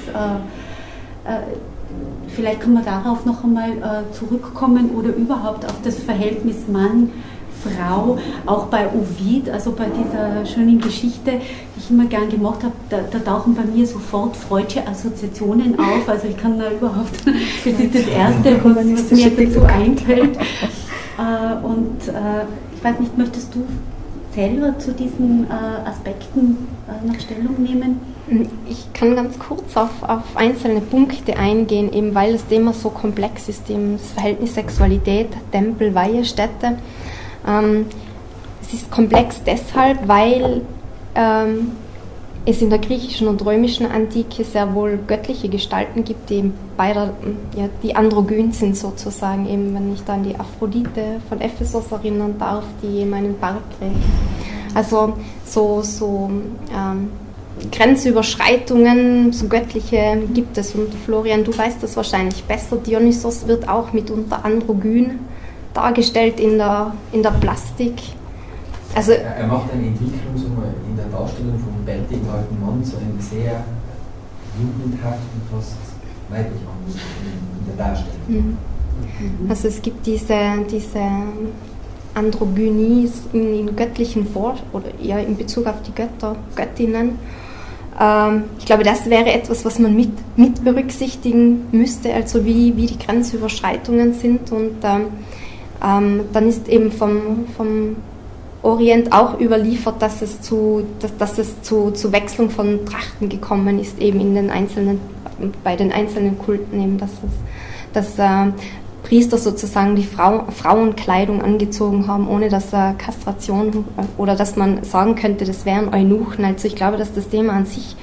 Vielleicht kann man darauf noch einmal äh, zurückkommen oder überhaupt auf das Verhältnis Mann, Frau, auch bei Ovid, also bei dieser schönen Geschichte, die ich immer gern gemacht habe, da, da tauchen bei mir sofort freudsche Assoziationen auf. Also ich kann da überhaupt, das ist das Erste, was, mir dazu einfällt. Äh, und äh, ich weiß nicht, möchtest du selber zu diesen äh, Aspekten äh, noch Stellung nehmen? Ich kann ganz kurz auf, auf einzelne Punkte eingehen, eben weil das Thema so komplex ist, eben das Verhältnis Sexualität, Tempel, Weihe, Städte. Ähm, es ist komplex deshalb, weil ähm, es in der griechischen und römischen Antike sehr wohl göttliche Gestalten gibt, die beide, ja, die androgyn sind sozusagen, eben wenn ich dann die Aphrodite von Ephesus erinnern darf, die meinen Bart trägt. Also so, so ähm, Grenzüberschreitungen, so göttliche gibt es. Und Florian, du weißt das wahrscheinlich besser. Dionysos wird auch mitunter androgyn dargestellt in der, in der Plastik. Also, er macht eine Entwicklung so in der Darstellung vom bärtigen alten Mann zu einem sehr jugendhaften, fast weiblich in der Darstellung. Mhm. Also es gibt diese, diese Androgynie in, in göttlichen Vor oder eher in Bezug auf die Götter, Göttinnen. Ähm, ich glaube, das wäre etwas, was man mit, mit berücksichtigen müsste, also wie, wie die Grenzüberschreitungen sind. Und ähm, ähm, dann ist eben vom, vom Orient auch überliefert, dass es zu, dass, dass es zu, zu Wechselung von Trachten gekommen ist, eben in den einzelnen, bei den einzelnen Kulten, eben, dass es dass äh, Priester sozusagen die Frau, Frauenkleidung angezogen haben, ohne dass er Kastration oder dass man sagen könnte, das wären Eunuchen. Also ich glaube, dass das Thema an sich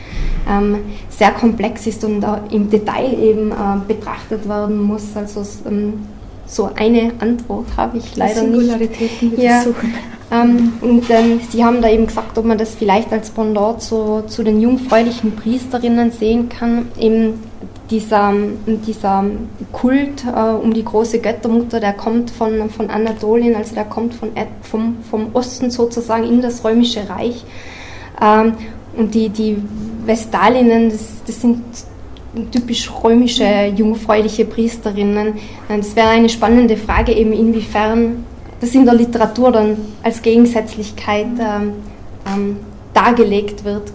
ähm, sehr komplex ist und äh, im Detail eben äh, betrachtet werden muss. Also ähm, so eine Antwort habe ich leider Singularitäten nicht. Ja. Ähm, und ähm, Sie haben da eben gesagt, ob man das vielleicht als Pendant zu, zu den jungfräulichen Priesterinnen sehen kann. Eben dieser, dieser Kult äh, um die große Göttermutter, der kommt von, von Anatolien, also der kommt von, vom, vom Osten sozusagen in das römische Reich. Ähm, und die, die Vestalinnen, das, das sind typisch römische, jungfräuliche Priesterinnen. Äh, das wäre eine spannende Frage, eben inwiefern das in der Literatur dann als Gegensätzlichkeit ähm, ähm, dargelegt wird.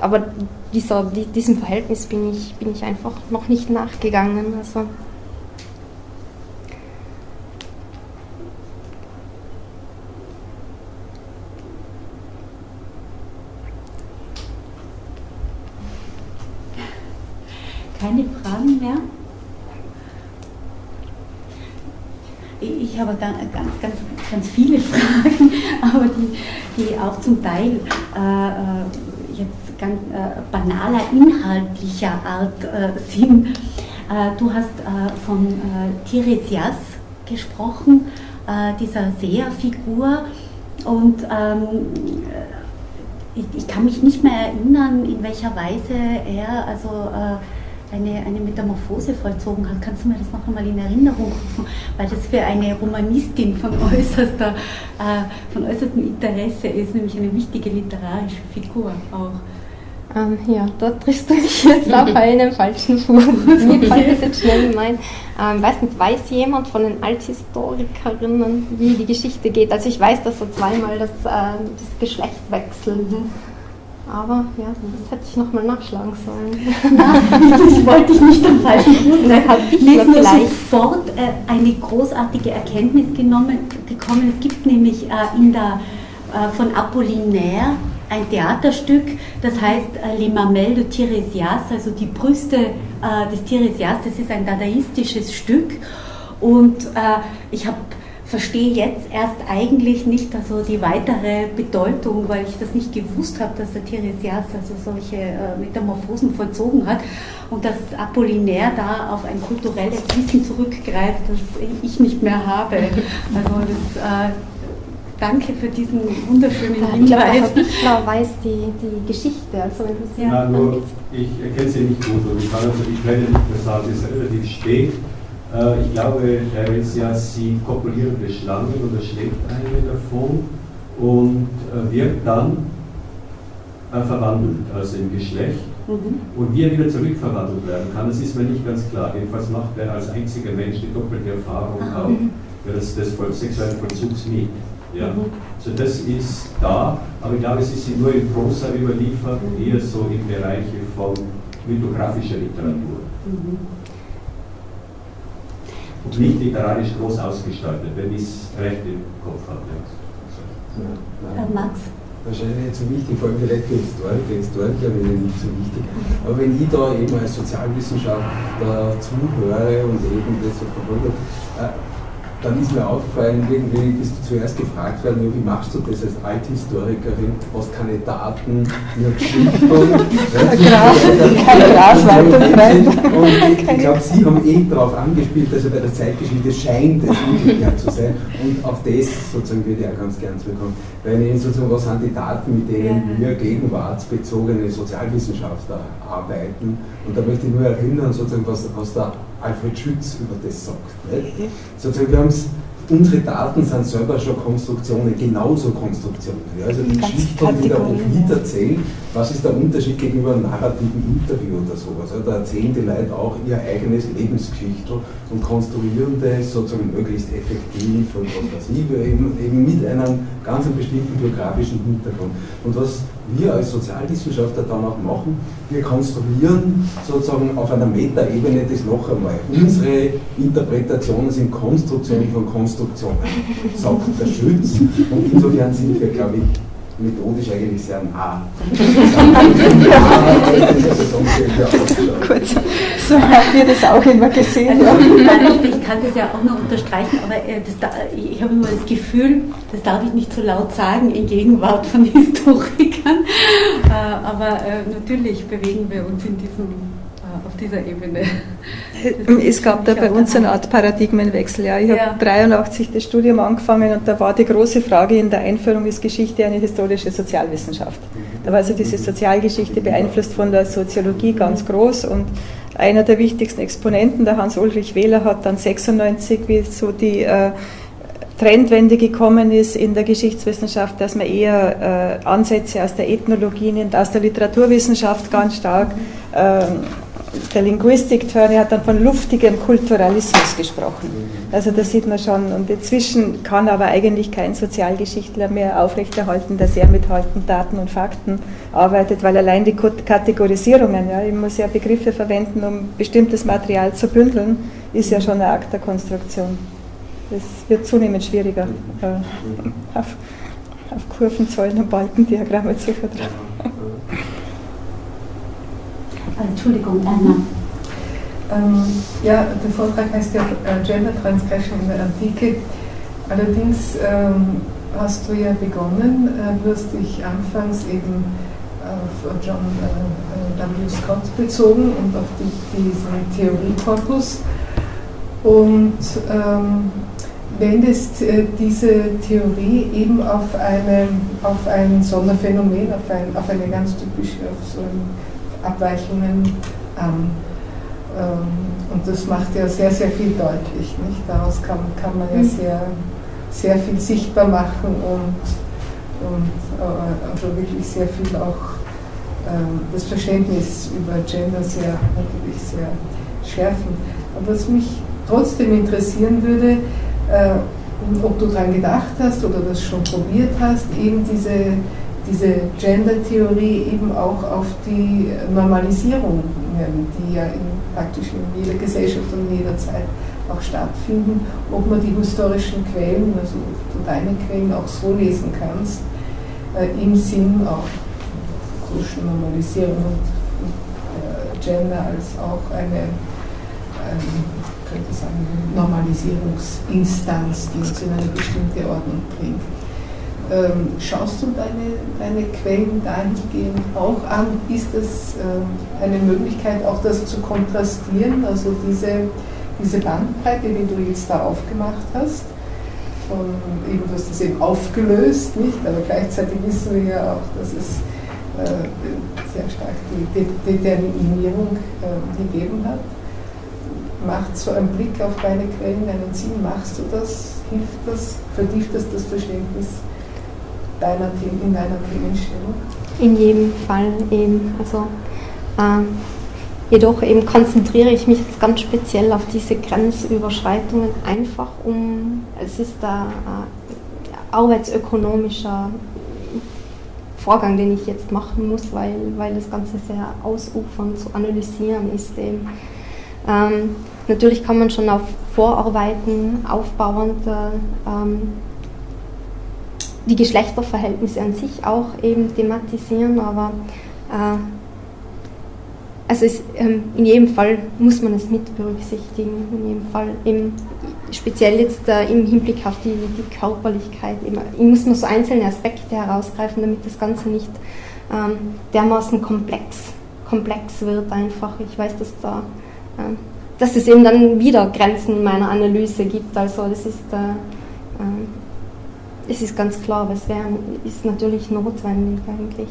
Aber dieser, diesem Verhältnis bin ich, bin ich einfach noch nicht nachgegangen. Also Keine Fragen mehr? Ich habe ganz, ganz, ganz, viele Fragen, aber die, die auch zum Teil äh, äh jetzt ganz äh, banaler, inhaltlicher Art äh, sind. Äh, du hast äh, von äh, Tiresias gesprochen, dieser Seherfigur. Und ähm, ich, ich, kann mich nicht mehr erinnern, in welcher Weise er also eine, eine Metamorphose vollzogen hat. Kannst du mir das noch einmal in Erinnerung rufen? Weil das für eine Romanistin von, äußerster, äh, von äußerstem Interesse ist, nämlich eine wichtige literarische Figur auch. Ähm, ja, dort triffst du mich jetzt auf einen falschen Fuß. Mir fällt das jetzt schnell gemein. Ähm, weiß nicht, weiß jemand von den Althistorikerinnen, wie die Geschichte geht? Also ich weiß, dass er zweimal das, äh, das Geschlecht wechselt. Aber ja, das hätte ich nochmal nachschlagen sollen. das wollte ich nicht am falschen Fuß. Ich mir sofort äh, eine großartige Erkenntnis genommen, gekommen. Es gibt nämlich äh, in der, äh, von Apollinaire ein Theaterstück, das heißt äh, Les Mamelles de Tiresias, also die Brüste äh, des Tiresias. Das ist ein dadaistisches Stück und äh, ich habe verstehe jetzt erst eigentlich nicht also die weitere Bedeutung, weil ich das nicht gewusst habe, dass der Tiresias also solche äh, Metamorphosen vollzogen hat und dass Apollinaire da auf ein kulturelles Wissen zurückgreift, das ich nicht mehr habe. Also das äh, Danke für diesen wunderschönen Hinweis. Ich glaube, Herr Bichler weiß die, die Geschichte. Also wenn ja, nur, ich erkenne sie nicht gut und ich kann also die Quelle nicht mehr sagen, es ist relativ spät. Äh, ich glaube, Theresia sieht kopulierende Schlangen oder schlägt eine davon und äh, wird dann äh, verwandelt, also im Geschlecht. Mhm. Und wie er wieder zurückverwandelt werden kann, das ist mir nicht ganz klar. Jedenfalls macht er als einziger Mensch die doppelte Erfahrung auch des, des sexuellen Vollzugs mit. Ja? Mhm. So das ist da, aber ich glaube, es ist nur in Prosa überliefert, eher so im Bereich von mythografischer Literatur. Mhm. Und nicht literarisch groß ausgestaltet, wenn ich es recht im Kopf habe. Ja. Max? Wahrscheinlich nicht so wichtig, vor allem vielleicht für Historiker, Historiker wäre nicht so wichtig. Aber wenn ich da eben als Sozialwissenschaftler zuhöre und eben das so verfolge, äh, dann ist mir aufgefallen, irgendwie bist du zuerst gefragt worden, wie machst du das als Althistorikerin, hast keine Daten, nur Geschichten, keine Grasweiterung. Und ich glaube, Sie haben eh darauf angespielt, also bei der Zeitgeschichte scheint es umgekehrt zu sein. Und auf das sozusagen würde ich auch ganz gern zurückkommen. Weil ich sozusagen, was sind die Daten, mit denen wir gegenwartsbezogene Sozialwissenschaftler arbeiten? Und da möchte ich nur erinnern, sozusagen, was, was der Alfred Schütz über das sagt. Nicht? Sozusagen, wir haben es unsere Daten sind selber schon Konstruktionen, genauso Konstruktionen. Also die Geschichte wieder auf erzählen, was ist der Unterschied gegenüber einem narrativen Interview oder sowas. Da erzählen die Leute auch ihr eigenes Lebensgeschichte und konstruieren das sozusagen möglichst effektiv und was weiß ich, eben, eben mit einem ganz bestimmten biografischen Hintergrund. Und was wir als Sozialwissenschaftler dann auch machen, wir konstruieren sozusagen auf einer Metaebene das noch einmal. Unsere Interpretationen sind Konstruktionen von Konstruktionen, sagt der Schütz. Und insofern sind wir, glaube ich, methodisch eigentlich sehr nah. Gut, so haben wir das auch immer gesehen. Also, ich kann das ja auch noch unterstreichen, aber äh, das, ich habe immer das Gefühl, das darf ich nicht so laut sagen in Gegenwart von Historikern, äh, aber äh, natürlich bewegen wir uns in diesem dieser Ebene. Es gab da bei uns eine Art Paradigmenwechsel. Ja. Ich habe 1983 das Studium angefangen und da war die große Frage in der Einführung, ist Geschichte eine historische Sozialwissenschaft? Da war also diese Sozialgeschichte beeinflusst von der Soziologie ganz groß und einer der wichtigsten Exponenten, der Hans-Ulrich Wähler, hat dann 96, wie so die äh, Trendwende gekommen ist in der Geschichtswissenschaft, dass man eher äh, Ansätze aus der Ethnologie nimmt, aus der Literaturwissenschaft ganz stark. Ähm, der Linguistik-Turner hat dann von luftigem Kulturalismus gesprochen. Also da sieht man schon, und inzwischen kann aber eigentlich kein Sozialgeschichtler mehr aufrechterhalten, dass er mit Halten, Daten und Fakten arbeitet, weil allein die Kategorisierungen, ja, ich muss ja Begriffe verwenden, um bestimmtes Material zu bündeln, ist ja schon ein Akt der Konstruktion. Das wird zunehmend schwieriger, äh, auf, auf Kurvenzahlen und Balkendiagramme zu vertrauen. Entschuldigung, Anna. Ähm, ja, der Vortrag heißt ja äh, Gender Transgression in der Antike. Allerdings ähm, hast du ja begonnen, äh, hast dich anfangs eben auf John äh, äh W. Scott bezogen und auf die, diesen Theoriekorpus und ähm, wendest äh, diese Theorie eben auf, eine, auf ein Sonderphänomen, auf, ein, auf eine ganz typische, auf so ein Abweichungen an. Ähm, und das macht ja sehr, sehr viel deutlich. Nicht? Daraus kann, kann man ja mhm. sehr, sehr viel sichtbar machen und, und äh, also wirklich sehr viel auch ähm, das Verständnis über Gender sehr, natürlich sehr schärfen. Aber was mich trotzdem interessieren würde, äh, ob du daran gedacht hast oder das schon probiert hast, eben diese diese Gender-Theorie eben auch auf die Normalisierung, die ja in, praktisch in jeder Gesellschaft und in jeder Zeit auch stattfinden, ob man die historischen Quellen, also du deine Quellen auch so lesen kannst, äh, im Sinn auch Social Normalisierung und, und äh, Gender als auch eine, ähm, könnte sagen, Normalisierungsinstanz, die uns in eine bestimmte Ordnung bringt. Ähm, schaust du deine, deine Quellen dahingehend auch an? Ist es äh, eine Möglichkeit, auch das zu kontrastieren, also diese, diese Bandbreite, die du jetzt da aufgemacht hast? Von, eben, du hast das eben aufgelöst, nicht? Aber gleichzeitig wissen wir ja auch, dass es äh, sehr stark die De Determinierung äh, gegeben hat. Macht so ein Blick auf deine Quellen einen Sinn? Machst du das? Hilft das? Vertieft das das Verständnis? Deiner, in deiner Themenstellung? In jedem Fall eben. Also, äh, jedoch eben konzentriere ich mich jetzt ganz speziell auf diese Grenzüberschreitungen einfach um, es ist der äh, arbeitsökonomischer Vorgang, den ich jetzt machen muss, weil, weil das Ganze sehr ausufernd zu analysieren ist. Eben. Ähm, natürlich kann man schon auf Vorarbeiten aufbauend äh, ähm, die Geschlechterverhältnisse an sich auch eben thematisieren, aber äh, also es, ähm, in jedem Fall muss man es mit berücksichtigen. In jedem Fall eben speziell jetzt äh, im Hinblick auf die, die Körperlichkeit. Ich muss nur so einzelne Aspekte herausgreifen, damit das Ganze nicht ähm, dermaßen komplex, komplex wird einfach. Ich weiß, dass da ähm, dass es eben dann wieder Grenzen meiner Analyse gibt. Also das ist, äh, äh, es ist ganz klar, aber es wär, ist natürlich notwendig eigentlich.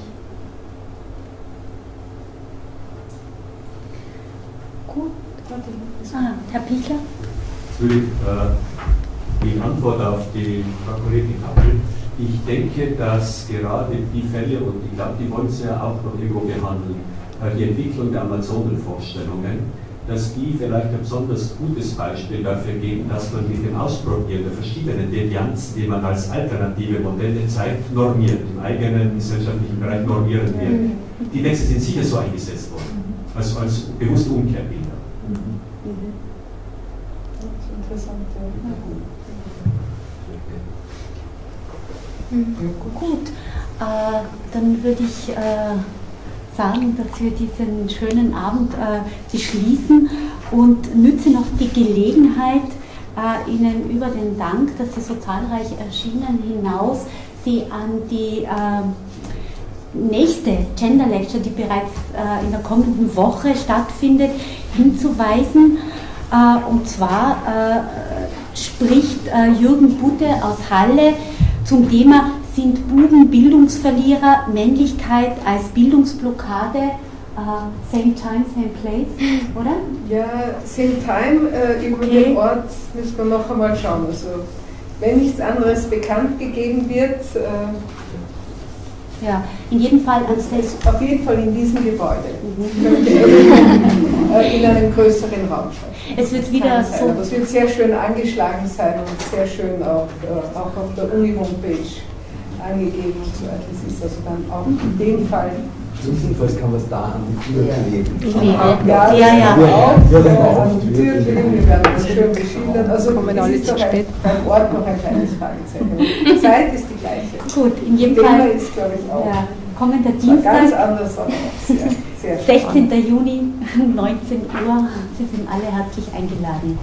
Gut. Ah, Herr Pichler? Natürlich äh, die Antwort auf die Frau Kollegin Appel. Ich denke, dass gerade die Fälle, und ich glaube, die wollen Sie ja auch noch irgendwo behandeln, äh, die Entwicklung der Amazonenvorstellungen, dass die vielleicht ein besonders gutes Beispiel dafür geben, dass man mit dem Ausprobieren der verschiedenen Devianzen, die man als alternative Modelle zeigt, normiert, im eigenen gesellschaftlichen Bereich normieren wird. Mhm. Die Texte sind sicher so eingesetzt worden, als, als bewusste Umkehrbilder. Mhm. Das ist interessant, ja. Gut, äh, dann würde ich äh, sagen, dass wir diesen schönen Abend äh, beschließen und nütze noch die Gelegenheit, äh, Ihnen über den Dank, dass Sie so zahlreich erschienen, hinaus Sie an die äh, nächste Gender Lecture, die bereits äh, in der kommenden Woche stattfindet, hinzuweisen. Äh, und zwar äh, spricht Jürgen Butte aus Halle zum Thema sind Buben Bildungsverlierer, Männlichkeit als Bildungsblockade, Uh, same time, same place, oder? Ja, same time, äh, über okay. den Ort müssen wir noch einmal schauen. Also, wenn nichts anderes bekannt gegeben wird. Äh, ja, in jedem Fall als Auf jeden Fall in diesem Gebäude. Mhm. Äh, in einem größeren Raum. Es wird wieder so. Es wird sehr schön angeschlagen sein und sehr schön auch, äh, auch auf der Uni-Homepage angegeben und so. Das ist also dann auch in dem Fall. Jedenfalls kann man es da an die Tür kleben. Ja, ja, ja. Auch, äh, an die Tür kleben, wir werden das schön beschildert. Also kommen alle zu spät. Beim Ort noch ein kleines Fragezeichen. Die Zeit ist die gleiche. Gut, in jedem Thema Fall. ist, glaube ich, auch. Ja. Kommender Dienstag. Ganz anders, aber sehr, sehr 16. Spannend. Juni, 19 Uhr. Sie sind alle herzlich eingeladen.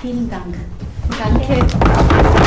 Vielen Dank. Danke.